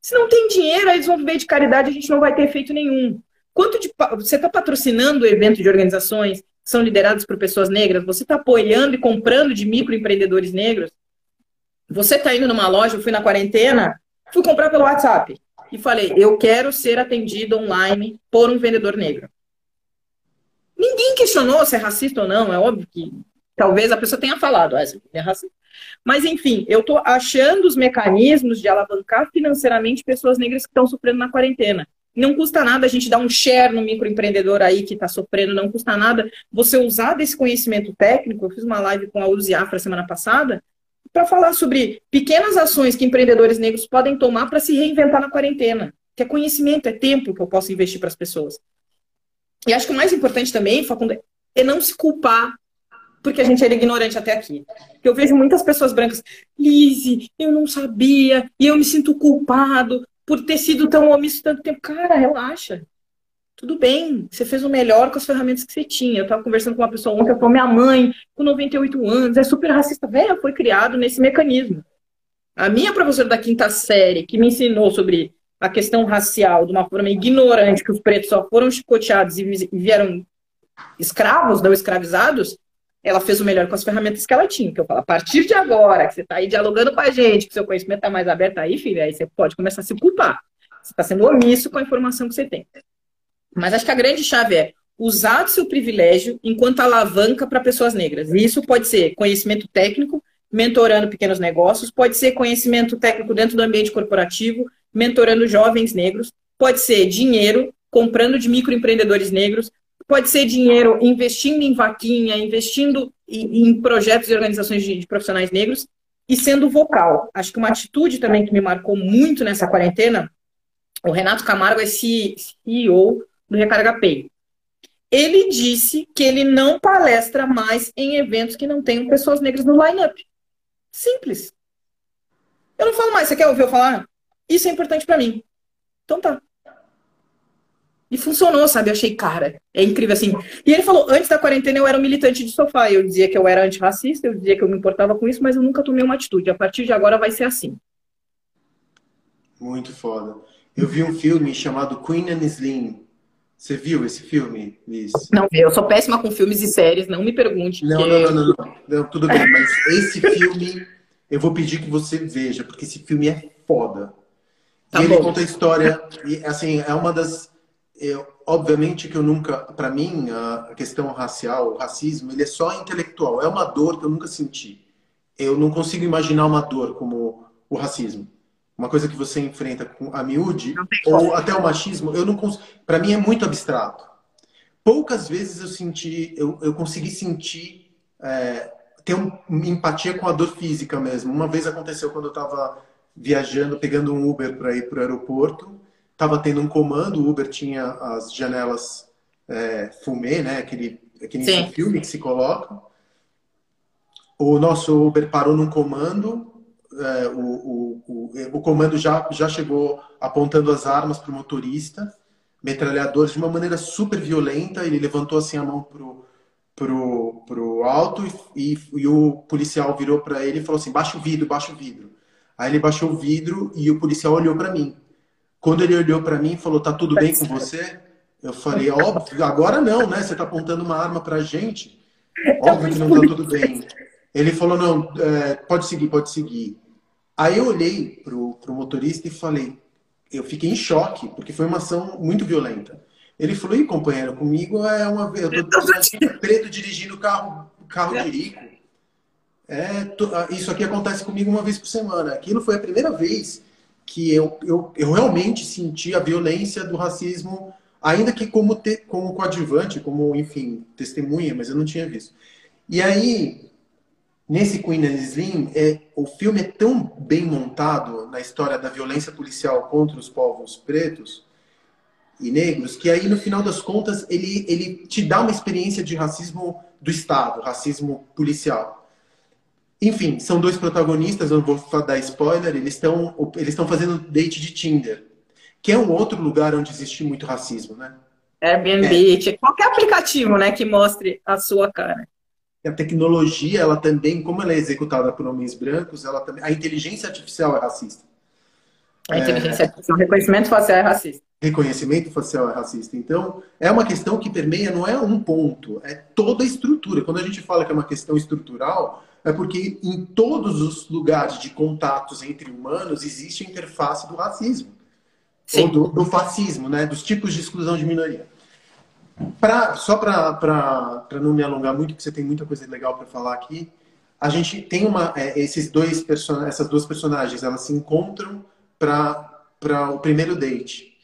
Se não tem dinheiro, eles vão viver de caridade, a gente não vai ter efeito nenhum. Quanto de você está patrocinando evento de organizações, são liderados por pessoas negras, você está apoiando e comprando de microempreendedores negros, você está indo numa loja, eu fui na quarentena, fui comprar pelo WhatsApp e falei, eu quero ser atendido online por um vendedor negro. Ninguém questionou se é racista ou não, é óbvio que talvez a pessoa tenha falado, ah, é racista. Mas, enfim, eu estou achando os mecanismos de alavancar financeiramente pessoas negras que estão sofrendo na quarentena. Não custa nada a gente dar um share no microempreendedor aí que está sofrendo, não custa nada você usar desse conhecimento técnico. Eu fiz uma live com a Uziafra semana passada para falar sobre pequenas ações que empreendedores negros podem tomar para se reinventar na quarentena. Que é conhecimento, é tempo que eu posso investir para as pessoas. E acho que o mais importante também, Facundo, é não se culpar porque a gente era ignorante até aqui. Eu vejo muitas pessoas brancas, Lise, eu não sabia, e eu me sinto culpado, por ter sido tão omisso tanto tempo. Cara, relaxa. Tudo bem, você fez o melhor com as ferramentas que você tinha. Eu estava conversando com uma pessoa ontem, falou: minha mãe, com 98 anos, é super racista. Velho, foi criado nesse mecanismo. A minha professora da quinta série, que me ensinou sobre a questão racial de uma forma ignorante, que os pretos só foram chicoteados e vieram escravos, não escravizados, ela fez o melhor com as ferramentas que ela tinha. Que eu falo, a partir de agora, que você está aí dialogando com a gente, que seu conhecimento está mais aberto aí, filha, aí você pode começar a se culpar. Você está sendo omisso com a informação que você tem. Mas acho que a grande chave é usar o seu privilégio enquanto alavanca para pessoas negras. E isso pode ser conhecimento técnico, mentorando pequenos negócios, pode ser conhecimento técnico dentro do ambiente corporativo, mentorando jovens negros, pode ser dinheiro, comprando de microempreendedores negros, Pode ser dinheiro investindo em vaquinha, investindo em, projetos e organizações de, profissionais negros e sendo vocal. Acho que uma atitude também que me marcou muito nessa quarentena, o Renato Camargo é CEO do Recarga Pay. Ele disse que ele não palestra mais em eventos que não tenham pessoas negras no line-up. Simples. Eu não falo mais. Você quer ouvir eu falar? Isso é importante para mim. Então tá. E funcionou, sabe? Eu achei, cara, é incrível assim. E ele falou: antes da quarentena eu era um militante de sofá. Eu dizia que eu era antirracista, eu dizia que eu me importava com isso, mas eu nunca tomei uma atitude. A partir de agora vai ser assim. Muito foda. Eu vi um filme chamado Queen and Slim. Você viu esse filme, Liz? Não, eu sou péssima com filmes e séries, não me pergunte. Não, não, não, não, não, Tudo bem, mas esse filme eu vou pedir que você veja, porque esse filme é foda. Tá e bom. ele conta a história, e assim, é uma das eu, obviamente que eu nunca, para mim, a questão racial, o racismo, ele é só intelectual. É uma dor que eu nunca senti. Eu não consigo imaginar uma dor como o racismo. Uma coisa que você enfrenta com a miúde, ou até o machismo, eu não consigo. Para mim é muito abstrato. Poucas vezes eu senti, eu, eu consegui sentir, é, ter uma empatia com a dor física mesmo. Uma vez aconteceu quando eu estava viajando, pegando um Uber para ir para o aeroporto estava tendo um comando, o Uber tinha as janelas é, fumê, né? Aquele, aquele filme que se coloca. O nosso Uber parou num comando, é, o, o, o, o, comando já, já chegou apontando as armas para o motorista, metralhadores de uma maneira super violenta. Ele levantou assim a mão pro pro, pro alto e, e, e o policial virou para ele e falou assim: baixa o vidro, baixa o vidro. Aí ele baixou o vidro e o policial olhou para mim. Quando ele olhou para mim e falou: "Tá tudo bem com você?" Eu falei: "Óbvio, agora não, né? Você tá apontando uma arma pra gente. Óbvio que não tá tudo bem." Ele falou: "Não, é, pode seguir, pode seguir." Aí eu olhei pro, pro motorista e falei: eu fiquei em choque, porque foi uma ação muito violenta. Ele falou: "E companheiro, comigo é uma vez, eu tô preto dirigindo carro carro de rico. É, isso aqui acontece comigo uma vez por semana. Aquilo foi a primeira vez que eu, eu, eu realmente senti a violência do racismo, ainda que como, te, como coadjuvante, como, enfim, testemunha, mas eu não tinha visto. E aí, nesse Queen and Slim, é, o filme é tão bem montado na história da violência policial contra os povos pretos e negros, que aí, no final das contas, ele, ele te dá uma experiência de racismo do Estado, racismo policial. Enfim, são dois protagonistas, eu não vou dar spoiler, eles estão eles estão fazendo date de Tinder, que é um outro lugar onde existe muito racismo, né? Airbnb, é. qualquer aplicativo, né, que mostre a sua cara. A tecnologia, ela também, como ela é executada por homens brancos, ela também, a inteligência artificial é racista. A inteligência é... artificial, reconhecimento facial é racista. Reconhecimento facial é racista. Então, é uma questão que permeia, não é um ponto, é toda a estrutura. Quando a gente fala que é uma questão estrutural, é porque em todos os lugares de contatos entre humanos existe a interface do racismo. Sim. Ou do, do, fascismo, né? dos tipos de exclusão de minoria. Pra, só para não me alongar muito, porque você tem muita coisa legal para falar aqui, a gente tem uma. É, esses dois essas duas personagens, elas se encontram para o primeiro date.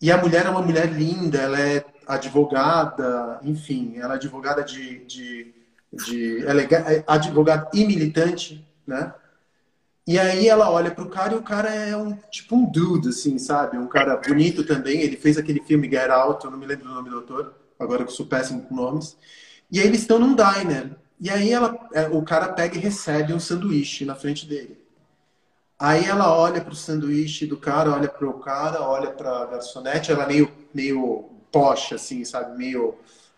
E a mulher é uma mulher linda, ela é advogada, enfim, ela é advogada de, de de é advogada e militante, né? E aí ela olha pro cara e o cara é um tipo um dude, assim, sabe? Um cara bonito também. Ele fez aquele filme Get Out, eu não me lembro do nome do autor, agora que eu sou péssimo com nomes. E aí eles estão num diner. E aí ela, é, o cara pega e recebe um sanduíche na frente dele. Aí ela olha pro sanduíche do cara, olha pro cara, olha pra garçonete, ela é meio, meio poxa, assim, sabe? Meio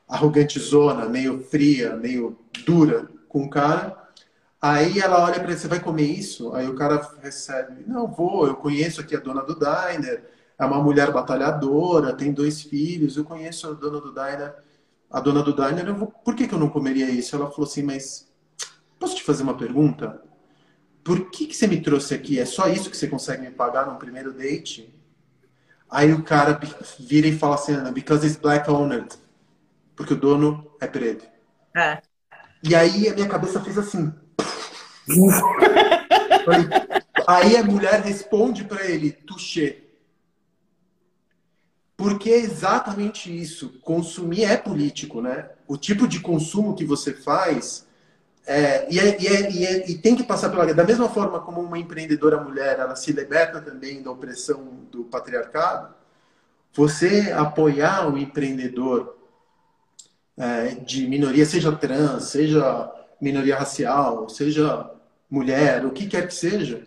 arrogantezona, meio fria, meio dura com o cara. Aí ela olha para ele, você vai comer isso? Aí o cara recebe, não vou, eu conheço aqui a dona do diner, é uma mulher batalhadora, tem dois filhos, eu conheço a dona do diner. A dona do diner, vou, por que, que eu não comeria isso? Ela falou assim, mas posso te fazer uma pergunta? Por que, que você me trouxe aqui? É só isso que você consegue me pagar num primeiro date? Aí o cara vira e fala assim, because it's black owned porque o dono é preto. É. E aí a minha cabeça fez assim. aí a mulher responde para ele, touché. Porque é exatamente isso. Consumir é político, né? O tipo de consumo que você faz é, e, é, e, é, e, é, tem que passar pela. Da mesma forma como uma empreendedora mulher ela se liberta também da opressão do patriarcado, você apoiar o empreendedor é, de minoria, seja trans, seja minoria racial, seja mulher, o que quer que seja,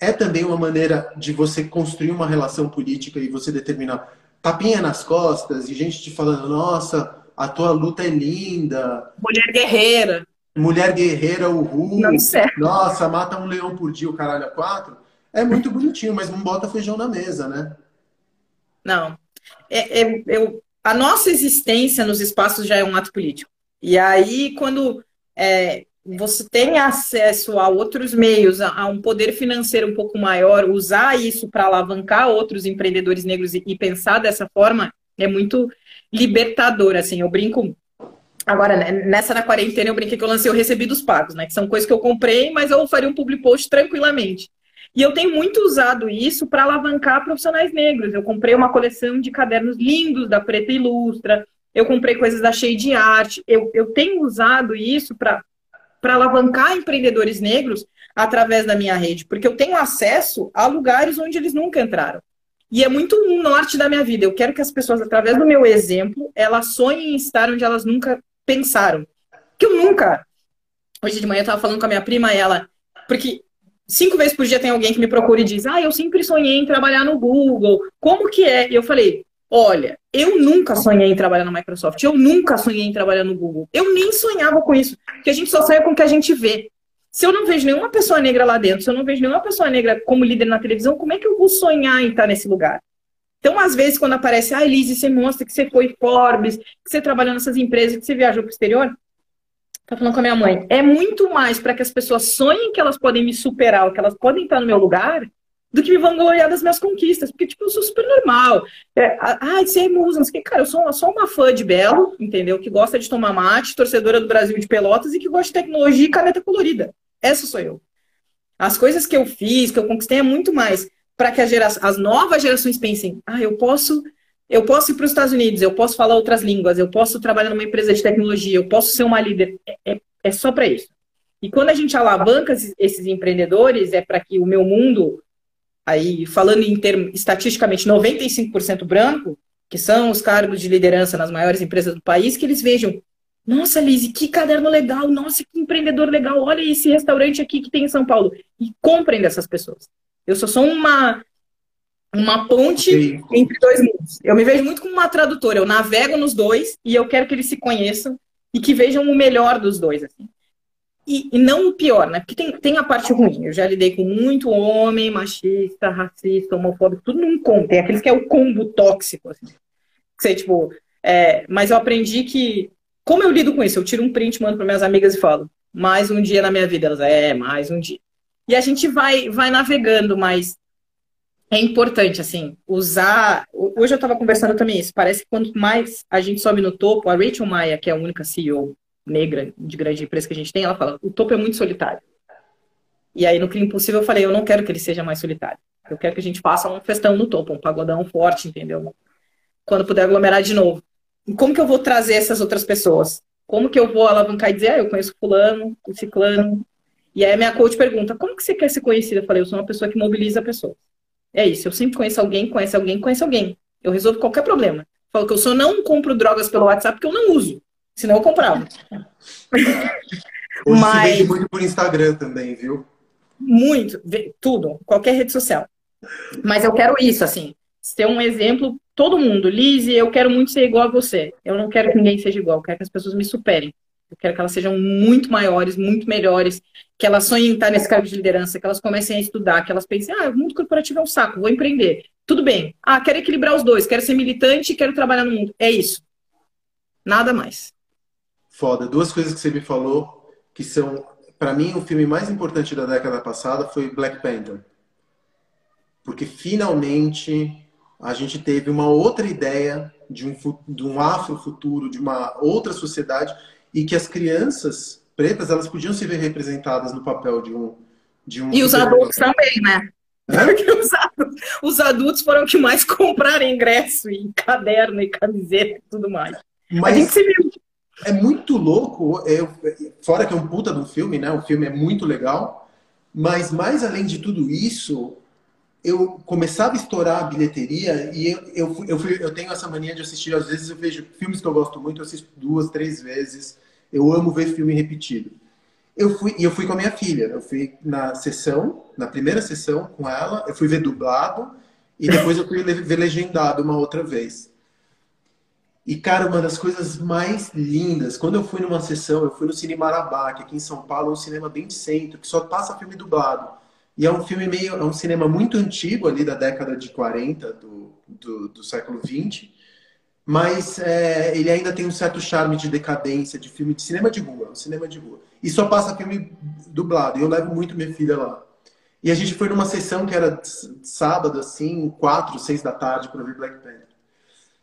é também uma maneira de você construir uma relação política e você determinar tapinha nas costas e gente te falando, nossa, a tua luta é linda. Mulher guerreira. Mulher guerreira, uhul. Nossa, mata um leão por dia, o caralho a quatro. É muito bonitinho, mas não bota feijão na mesa, né? Não. É, é, eu a nossa existência nos espaços já é um ato político. E aí, quando é, você tem acesso a outros meios, a, a, um poder financeiro um pouco maior, usar isso para alavancar outros empreendedores negros e, e, pensar dessa forma é muito libertador. Assim, eu brinco. Agora, né, nessa na quarentena, eu brinquei que eu lancei o Recebidos Pagos, né? Que são coisas que eu comprei, mas eu faria um public post tranquilamente. E eu tenho muito usado isso para alavancar profissionais negros. Eu comprei uma coleção de cadernos lindos da Preta Ilustra, eu comprei coisas da de Arte. Eu, eu tenho usado isso para alavancar empreendedores negros através da minha rede, porque eu tenho acesso a lugares onde eles nunca entraram. E é muito um norte da minha vida. Eu quero que as pessoas, através do meu exemplo, elas sonhem em estar onde elas nunca pensaram. Que eu nunca. Hoje de manhã eu estava falando com a minha prima, ela. Porque cinco vezes por dia tem alguém que me procura e diz: Ah, eu sempre sonhei em trabalhar no Google. Como que é? E eu falei: Olha, eu nunca sonhei em trabalhar na Microsoft, eu nunca sonhei em trabalhar no Google. Eu nem sonhava com isso, porque a gente só sonha com o que a gente vê. Se eu não vejo nenhuma pessoa negra lá dentro, se eu não vejo nenhuma pessoa negra como líder na televisão, como é que eu vou sonhar em estar nesse lugar? Então, às vezes, quando aparece, ah, Elise, você mostra que você foi Forbes, que você trabalhou nessas empresas, que você viajou para o exterior, tá falando com a minha mãe, é muito mais para que as pessoas sonhem que elas podem me superar, que elas podem estar no meu lugar, do que me vangloriar das minhas conquistas, porque, tipo, eu sou super normal. É, ah, você é musa, não sei o que. Cara, eu sou só uma fã de Belo, entendeu? Que gosta de tomar mate, torcedora do Brasil de Pelotas e que gosta de tecnologia e caneta colorida. Essa sou eu. As coisas que eu fiz, que eu conquistei, é muito mais para que gera... as novas gerações pensem: ah, eu posso. Eu posso ir para os Estados Unidos, eu posso falar outras línguas, eu posso trabalhar numa empresa de tecnologia, eu posso ser uma líder. É, é, é só para isso. E quando a gente alavanca esses empreendedores, é para que o meu mundo aí falando em termos estatisticamente 95% branco, que são os cargos de liderança nas maiores empresas do país, que eles vejam, nossa, Lise, que caderno legal, nossa, que empreendedor legal, olha esse restaurante aqui que tem em São Paulo. E comprem dessas pessoas. Eu sou só uma, uma ponte Sim. entre dois mundos. Eu me vejo muito como uma tradutora, eu navego nos dois e eu quero que eles se conheçam e que vejam o melhor dos dois. Assim e, e, não o pior, né? Porque tem, tem a parte ruim. Eu já lidei com muito homem machista, racista, homofóbico, tudo num combo. Tem aqueles que é o combo tóxico, assim. Sei, tipo, é, mas eu aprendi que, como eu lido com isso? Eu tiro um print, mando para minhas amigas e falo, mais um dia na minha vida. Elas, é, mais um dia. E a gente vai, vai navegando, mas é importante, assim, usar. Hoje eu estava conversando também isso. Parece que quanto mais a gente sobe no topo, a Rachel Maia, que é a única CEO negra de grande empresa que a gente tem, ela fala: o topo é muito solitário. E aí no Crime Impossível eu falei: eu não quero que ele seja mais solitário. Eu quero que a gente faça um festão no topo, um pagodão forte, entendeu? Quando puder aglomerar de novo. E como que eu vou trazer essas outras pessoas? Como que eu vou alavancar e dizer: ah, eu conheço fulano, o ciclano. E aí a minha coach pergunta: como que você quer ser conhecida? Eu falei: eu sou uma pessoa que mobiliza pessoas. É isso, eu sempre conheço alguém, conhece alguém, conhece alguém. Eu resolvo qualquer problema. Falo que eu só não compro drogas pelo WhatsApp porque eu não uso. Senão eu comprava. Hoje Mas... se vende muito por Instagram também, viu? Muito, tudo, qualquer rede social. Mas eu quero isso, assim, ser um exemplo, todo mundo. Lise, eu quero muito ser igual a você. Eu não quero que ninguém seja igual, eu quero que as pessoas me superem. Eu quero que elas sejam muito maiores, muito melhores, que elas sonhem em estar nesse cargo de liderança, que elas comecem a estudar, que elas pensem, ah, o mundo corporativo é um saco, vou empreender. Tudo bem. Ah, quero equilibrar os dois, quero ser militante e quero trabalhar no mundo. É isso. Nada mais foda. Duas coisas que você me falou que são, para mim, o filme mais importante da década passada foi Black Panther. Porque finalmente a gente teve uma outra ideia de um, de um de uma outra sociedade, e que as crianças pretas elas podiam se ver representadas no papel de um. De um e os adultos também, né? (laughs) Porque os, os adultos foram que mais (laughs) compraram ingresso e caderno e camiseta e tudo mais. Mas... A gente se viu é muito louco, é, fora que é um puta de um filme, né? O filme é muito legal, mas mais além de tudo isso, eu começava a estourar a bilheteria e eu, eu, eu, fui, eu, tenho essa mania de assistir, às vezes eu vejo filmes que eu gosto muito, eu assisto duas, três vezes. Eu amo ver filme repetido. Eu fui, e eu fui com a minha filha. Eu fui na sessão, na primeira sessão com ela, eu fui ver dublado e depois eu fui ver legendado uma outra vez. E, cara, uma das coisas mais lindas, quando eu fui numa sessão, eu fui no Cine Marabá, que aqui em São Paulo é um cinema bem de centro, que só passa filme dublado. E é um filme meio, é um cinema muito antigo, ali da década de 40 do, do, do século 20, mas é, ele ainda tem um certo charme de decadência, de filme de cinema de rua, um cinema de rua. E só passa filme dublado, e eu levo muito minha filha lá. E a gente foi numa sessão que era sábado, assim, quatro, seis da tarde, para ver Black Panther.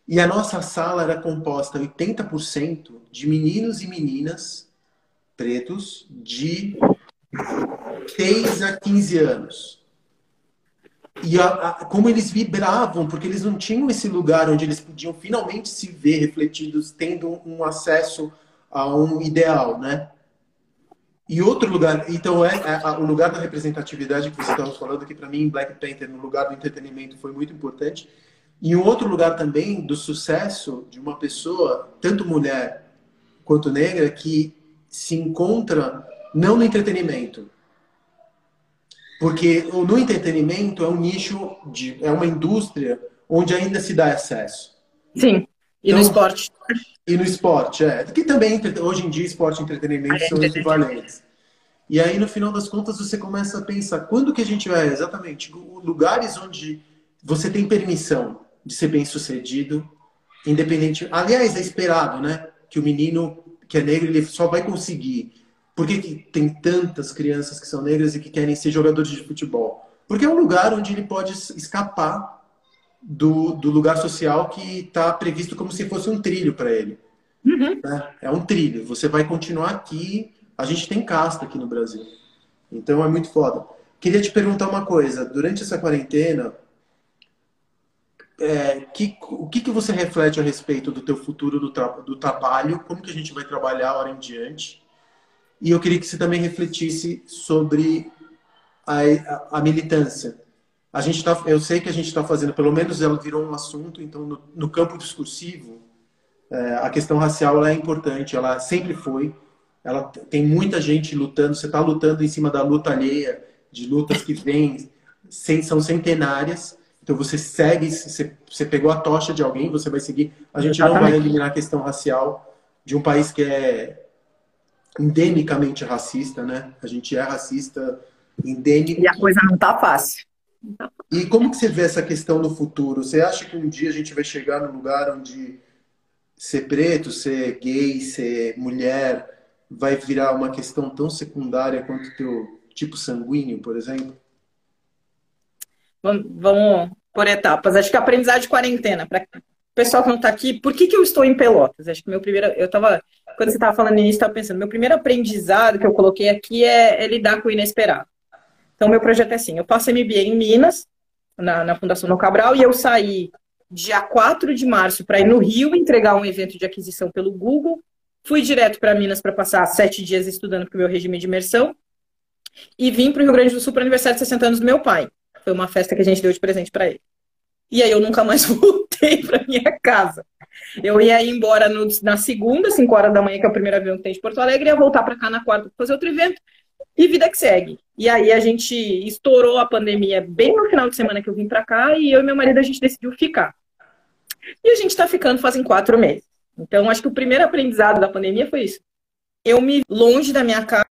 E a nossa sala era composta 80% de meninos e meninas pretos de 6 a 15 anos. E a, a, como eles vibravam, porque eles não tinham esse lugar onde eles podiam finalmente se ver refletidos, tendo um, um acesso a um ideal, né? E outro lugar, então é, é o lugar da representatividade que você estava falando, que para mim Black Panther, no lugar do entretenimento, foi muito importante. E um outro lugar também do sucesso de uma pessoa, tanto mulher quanto negra, que se encontra não no entretenimento. Porque no entretenimento é um nicho, de, é uma indústria onde ainda se dá acesso. Sim, e então, no esporte. E no esporte, é. Que também, hoje em dia, esporte e entretenimento é, são equivalentes. E aí, no final das contas, você começa a pensar, quando que a gente vai, exatamente, lugares onde você tem permissão de ser bem sucedido, independente. Aliás, é esperado, né? Que o menino que é negro ele só vai conseguir. Por que, que tem tantas crianças que são negras e que querem ser jogadores de futebol? Porque é um lugar onde ele pode escapar do, do lugar social que está previsto como se fosse um trilho para ele. Uhum. Né? É um trilho. Você vai continuar aqui. A gente tem casta aqui no Brasil. Então é muito foda. Queria te perguntar uma coisa. Durante essa quarentena, é, que, o que, que você reflete a respeito do teu futuro do, tra do trabalho? Como que a gente vai trabalhar a hora em diante? E eu queria que você também refletisse sobre a, a, a militância. A gente tá, eu sei que a gente está fazendo, pelo menos ela virou um assunto, então no, no campo discursivo, é, a questão racial é importante, ela sempre foi. Ela tem muita gente lutando, você está lutando em cima da luta alheia, de lutas que vêm, são centenárias. Então você segue, você, você pegou a tocha de alguém, você vai seguir. A gente Exatamente. não vai eliminar a questão racial de um país que é endemicamente racista, né? A gente é racista endêmico. E a coisa não tá fácil. E como que você vê essa questão no futuro? Você acha que um dia a gente vai chegar num lugar onde ser preto, ser gay, ser mulher vai virar uma questão tão secundária quanto o teu tipo sanguíneo, por exemplo? Vamos, por etapas. Acho que a aprendizagem de quarentena, para o pessoal que não está aqui, por que, que eu estou em Pelotas? Acho que meu primeiro. Eu estava. Quando você estava falando início, estava pensando, meu primeiro aprendizado que eu coloquei aqui é, é, lidar com o inesperado. Então, meu projeto é assim: eu faço MBA em Minas, na, na Fundação No Cabral, e eu saí dia 4 de março para ir no Rio entregar um evento de aquisição pelo Google. Fui direto para Minas para passar sete dias estudando para o meu regime de imersão. E vim para o Rio Grande do Sul para o aniversário de 60 anos do meu pai. Foi uma festa que a gente deu de presente para ele. E aí eu nunca mais (laughs) voltei para minha casa. Eu ia ir embora no, na segunda, 5 horas da manhã, que é o primeiro avião que tem de Porto Alegre, ia voltar para cá na quarta para fazer outro evento. E vida que segue. E aí a gente estourou a pandemia bem no final de semana que eu vim para cá e eu e meu marido a gente decidiu ficar. E a gente está ficando fazem quatro meses. Então acho que o primeiro aprendizado da pandemia foi isso. Eu me longe da minha casa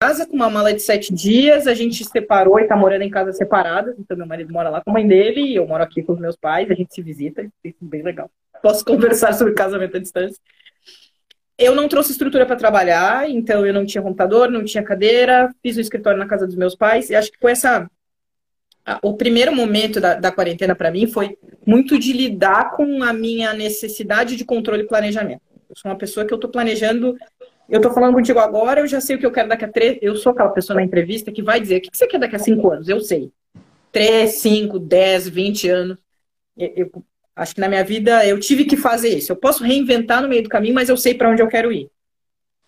casa com uma mala de sete dias, a gente se separou e tá morando em casa separadas, então meu marido mora lá com a mãe dele e eu moro aqui com os meus pais, a gente se visita, isso é bem legal. Posso conversar sobre casamento à distância. Eu não trouxe estrutura para trabalhar, então eu não tinha computador, não tinha cadeira, fiz o escritório na casa dos meus pais, e acho que foi essa. O primeiro momento da, da quarentena para mim foi muito de lidar com a minha necessidade de controle e planejamento. Eu sou uma pessoa que eu estou planejando eu tô falando contigo agora, eu já sei o que eu quero daqui a três. Eu sou aquela pessoa na entrevista que vai dizer: o que você quer daqui a cinco anos? Eu sei. Três, cinco, dez, vinte anos. Eu, eu, acho que na minha vida eu tive que fazer isso. Eu posso reinventar no meio do caminho, mas eu sei para onde eu quero ir.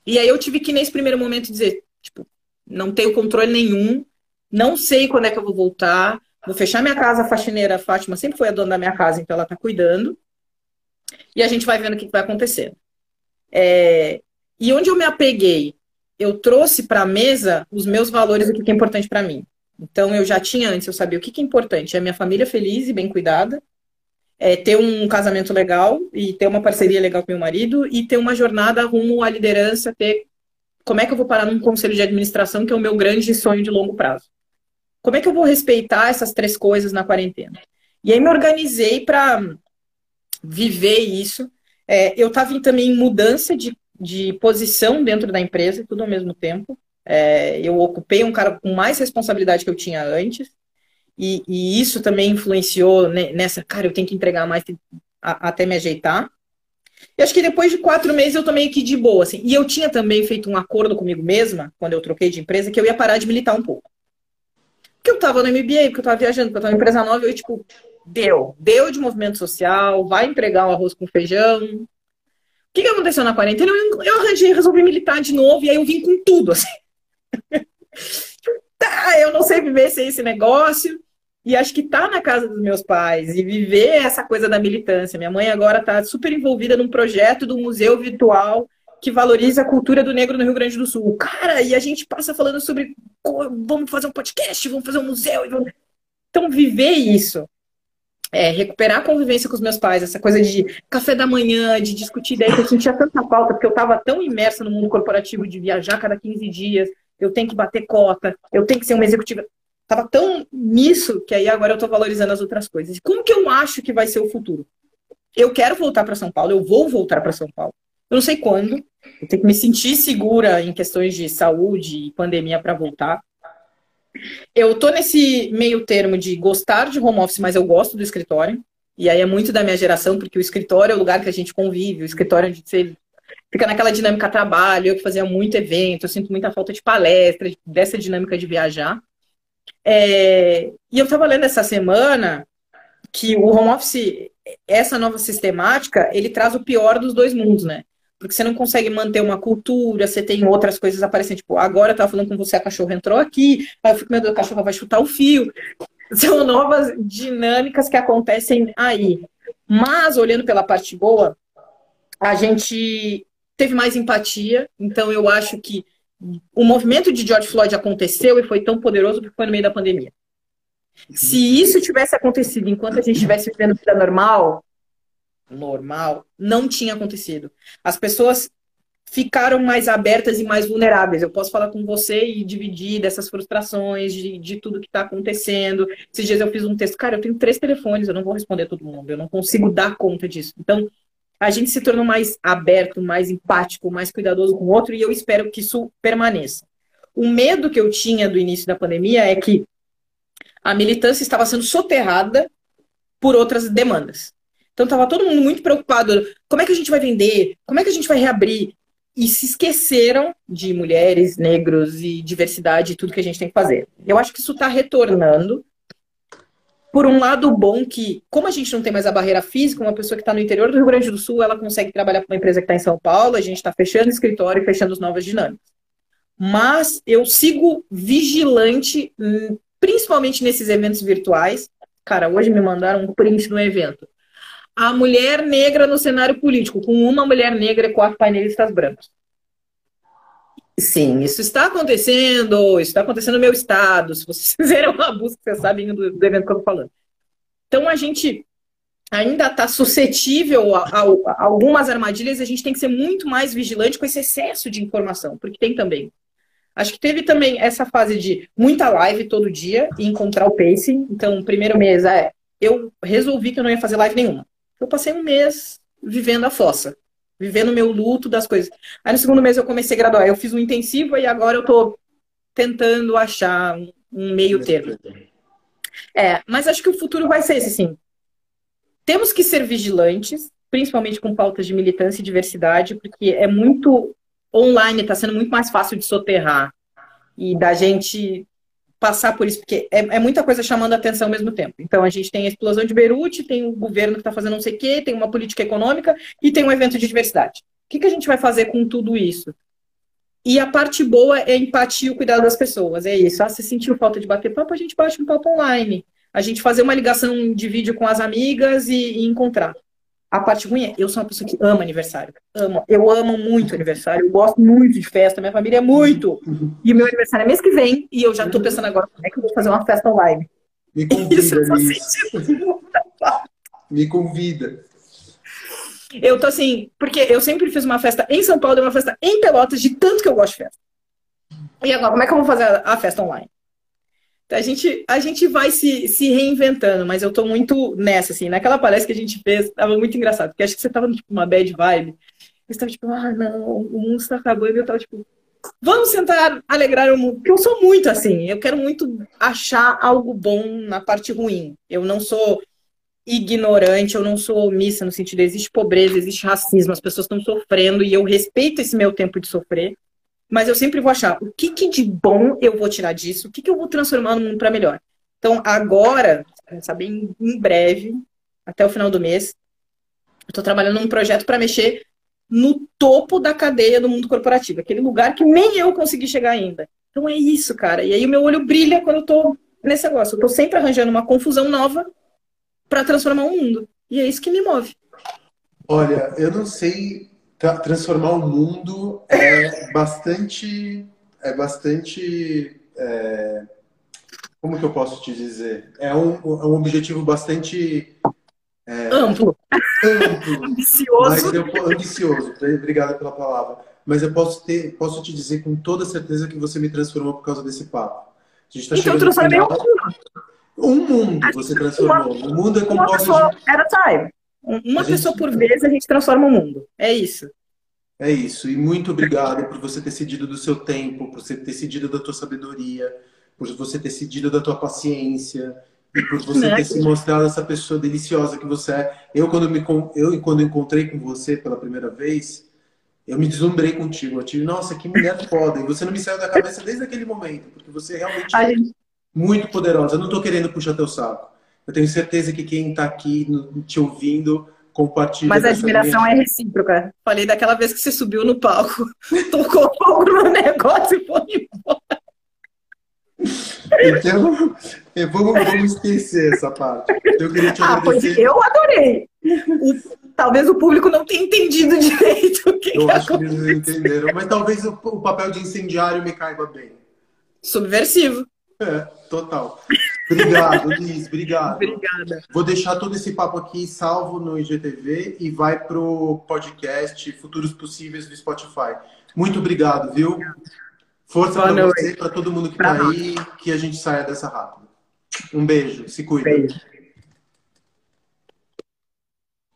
E aí eu tive que, nesse primeiro momento, dizer: tipo, não tenho controle nenhum, não sei quando é que eu vou voltar. Vou fechar minha casa, a faxineira a Fátima sempre foi a dona da minha casa, então ela tá cuidando. E a gente vai vendo o que vai acontecendo. É, e onde eu me apeguei? Eu trouxe para a mesa os meus valores, o que é importante para mim. Então, eu já tinha antes, eu sabia o que é importante. É a minha família feliz e bem cuidada, é ter um casamento legal e ter uma parceria legal com meu marido e ter uma jornada rumo à liderança, ter como é que eu vou parar num conselho de administração, que é o meu grande sonho de longo prazo. Como é que eu vou respeitar essas três coisas na quarentena? E aí me organizei para viver isso. É, eu estava também em mudança de de posição dentro da empresa, tudo ao mesmo tempo. É, eu ocupei um cargo com mais responsabilidade que eu tinha antes, e, e isso também influenciou nessa, cara, eu tenho que entregar mais até me ajeitar. E acho que depois de quatro meses eu tomei aqui de boa, assim. E eu tinha também feito um acordo comigo mesma, quando eu troquei de empresa, que eu ia parar de militar um pouco. Porque eu tava no MBA, porque eu tava viajando, porque eu tava em empresa nova, eu, tipo, deu. Deu de movimento social, vai entregar o arroz com feijão, o que, que aconteceu na quarentena? Eu, eu arranjei, resolvi militar de novo, e aí eu vim com tudo, assim. (laughs) tá, eu não sei viver sem esse negócio. E acho que tá na casa dos meus pais e viver essa coisa da militância. Minha mãe agora tá super envolvida num projeto do museu virtual que valoriza a cultura do negro no Rio Grande do Sul. Cara, e a gente passa falando sobre vamos fazer um podcast, vamos fazer um museu. Então, viver isso é, recuperar a convivência com os meus pais, essa coisa de café da manhã, de discutir ideia, que eu sentia tanta falta, porque eu estava tão imersa no mundo corporativo de viajar cada 15 dias, eu tenho que bater cota, eu tenho que ser uma executiva. Estava tão nisso que aí agora eu estou valorizando as outras coisas. Como que eu acho que vai ser o futuro? Eu quero voltar para São Paulo, eu vou voltar para São Paulo. Eu não sei quando, eu tenho que me sentir segura em questões de saúde e pandemia para voltar. Eu tô nesse meio termo de gostar de home office, mas eu gosto do escritório. E aí é muito da minha geração, porque o escritório é o lugar que a gente convive, o escritório é onde você fica naquela dinâmica trabalho, eu que fazia muito evento, eu sinto muita falta de palestra, dessa dinâmica de viajar. É... E eu estava lendo essa semana que o home office, essa nova sistemática, ele traz o pior dos dois mundos, né? Porque você não consegue manter uma cultura, você tem outras coisas aparecendo, tipo, agora eu tava falando com você, a cachorra entrou aqui, aí eu fico, meu Deus, a cachorra vai chutar o fio. (laughs) São novas dinâmicas que acontecem aí. Mas, olhando pela parte boa, a gente teve mais empatia, então eu acho que o movimento de George Floyd aconteceu e foi tão poderoso porque foi no meio da pandemia. Se isso tivesse acontecido enquanto a gente estivesse vivendo vida normal, normal, não tinha acontecido. As pessoas ficaram mais abertas e mais vulneráveis. Eu posso falar com você e dividir dessas frustrações, de, de tudo que está acontecendo. Esses dias eu fiz um texto, cara, eu tenho três telefones, eu não vou responder todo mundo, eu não consigo dar conta disso. Então, a gente se tornou mais aberto, mais empático, mais cuidadoso com o outro, e eu espero que isso permaneça. O medo que eu tinha do início da pandemia é que a militância estava sendo soterrada por outras demandas. Então estava todo mundo muito preocupado. Como é que a gente vai vender? Como é que a gente vai reabrir? E se esqueceram de mulheres, negros e diversidade e tudo que a gente tem que fazer. Eu acho que isso está retornando. Por um lado bom que, como a gente não tem mais a barreira física, uma pessoa que está no interior do Rio Grande do Sul, ela consegue trabalhar para uma empresa que está em São Paulo, a gente está fechando o escritório e fechando as novas dinâmicas. Mas eu sigo vigilante, hum, principalmente nesses eventos virtuais. Cara, hoje me mandaram um print no evento a mulher negra no cenário político, com uma mulher negra e quatro painelistas brancos. Sim, isso está acontecendo, isso está acontecendo no meu estado. Se vocês (laughs) fizerem uma busca, vocês sabem do, do evento que eu estou falando. Então, a gente ainda está suscetível a, a, a, algumas armadilhas e a gente tem que ser muito mais vigilante com esse excesso de informação, porque tem também. Acho que teve também essa fase de muita live todo dia e encontrar o pacing. Então, primeiro mês, é, eu resolvi que eu não ia fazer live nenhuma. Eu passei um mês vivendo a fossa, vivendo o meu luto das coisas. Aí no segundo mês eu comecei a graduar. Eu fiz um intensivo e agora eu tô tentando achar um meio termo. É, mas acho que o futuro vai ser esse, sim. Temos que ser vigilantes, principalmente com pautas de militância e diversidade, porque é muito online, está sendo muito mais fácil de soterrar e da gente passar por isso, porque é, é, muita coisa chamando a atenção ao mesmo tempo. Então, a gente tem a explosão de Beirute, tem o governo que está fazendo não sei o quê, tem uma política econômica e tem um evento de diversidade. O que, que a gente vai fazer com tudo isso? E a parte boa é empatia e o cuidado das pessoas. É isso. Ah, se sentiu falta de bater papo, a gente bate um papo online. A gente fazer uma ligação de vídeo com as amigas e, e encontrar. A parte ruim é, eu sou uma pessoa que ama aniversário. Amo. Eu amo muito aniversário. Eu gosto muito de festa. Minha família é muito. E o meu aniversário é mês que vem. E eu já tô pensando agora como é que eu vou fazer uma festa online. Me (laughs) convida, Isso Me convida. Eu tô assim, porque eu sempre fiz uma festa em São Paulo e uma festa em Pelotas, de tanto que eu gosto de festa. E agora, como é que eu vou fazer a festa online? A gente, a gente vai se, se reinventando, mas eu tô muito nessa, assim. Naquela palestra que a gente fez, tava muito engraçado, porque acho que você tava tipo uma bad vibe. Você tava tipo, ah, não, o mundo está acabando, e eu tava tipo, vamos tentar alegrar o mundo. Porque eu sou muito assim, eu quero muito achar algo bom na parte ruim. Eu não sou ignorante, eu não sou omissa no sentido, existe pobreza, existe racismo, as pessoas estão sofrendo e eu respeito esse meu tempo de sofrer. Mas eu sempre vou achar o que, que de bom eu vou tirar disso, o que, que eu vou transformar no mundo para melhor. Então, agora, saber em, breve, até o final do mês, eu estou trabalhando num projeto para mexer no topo da cadeia do mundo corporativo, aquele lugar que nem eu consegui chegar ainda. Então é isso, cara. E aí o meu olho brilha quando eu tô nesse negócio. Eu tô sempre arranjando uma confusão nova para transformar o mundo. E é isso que me move. Olha, eu não sei transformar o mundo é bastante. É bastante. É, como que eu posso te dizer? É um, é um objetivo bastante. É, amplo. Amplo. (laughs) ambicioso. Eu, ambicioso, obrigado pela palavra. Mas eu posso, ter, posso te dizer com toda certeza que você me transformou por causa desse papo. A gente tá então, eu transformei um mundo. Um mundo você transformou. Uma, o mundo é composto de. Era time. Uma pessoa por vez a gente transforma o mundo. É isso. É isso. E muito obrigado por você ter cedido do seu tempo, por você ter cedido da tua sabedoria. por você ter cedido da tua paciência e por você né? ter se mostrado essa pessoa deliciosa que você é. Eu quando me eu quando encontrei com você pela primeira vez, eu me deslumbrei contigo. Eu tive, nossa, que mulher foda. E você não me saiu da cabeça desde aquele momento, porque você realmente é muito poderosa. Eu não tô querendo puxar teu saco. Eu tenho certeza que quem tá aqui te ouvindo compartilha. Mas a admiração é recíproca. Falei daquela vez que você subiu no palco, (laughs) tocou fogo no negócio e foi embora. Então, vamos, vamos esquecer essa parte. Eu queria te ah, pois eu adorei. Talvez o público não tenha entendido direito o que Eu que acho que eles entenderam, mas talvez o papel de incendiário me caiba bem. Subversivo. É, total. Obrigado, Liz. Obrigado. Obrigada. Vou deixar todo esse papo aqui salvo no IGTV e vai pro podcast Futuros Possíveis do Spotify. Muito obrigado, viu? Força para você, para todo mundo que está aí, que a gente saia dessa rápido. Um beijo, se cuida. Beijo.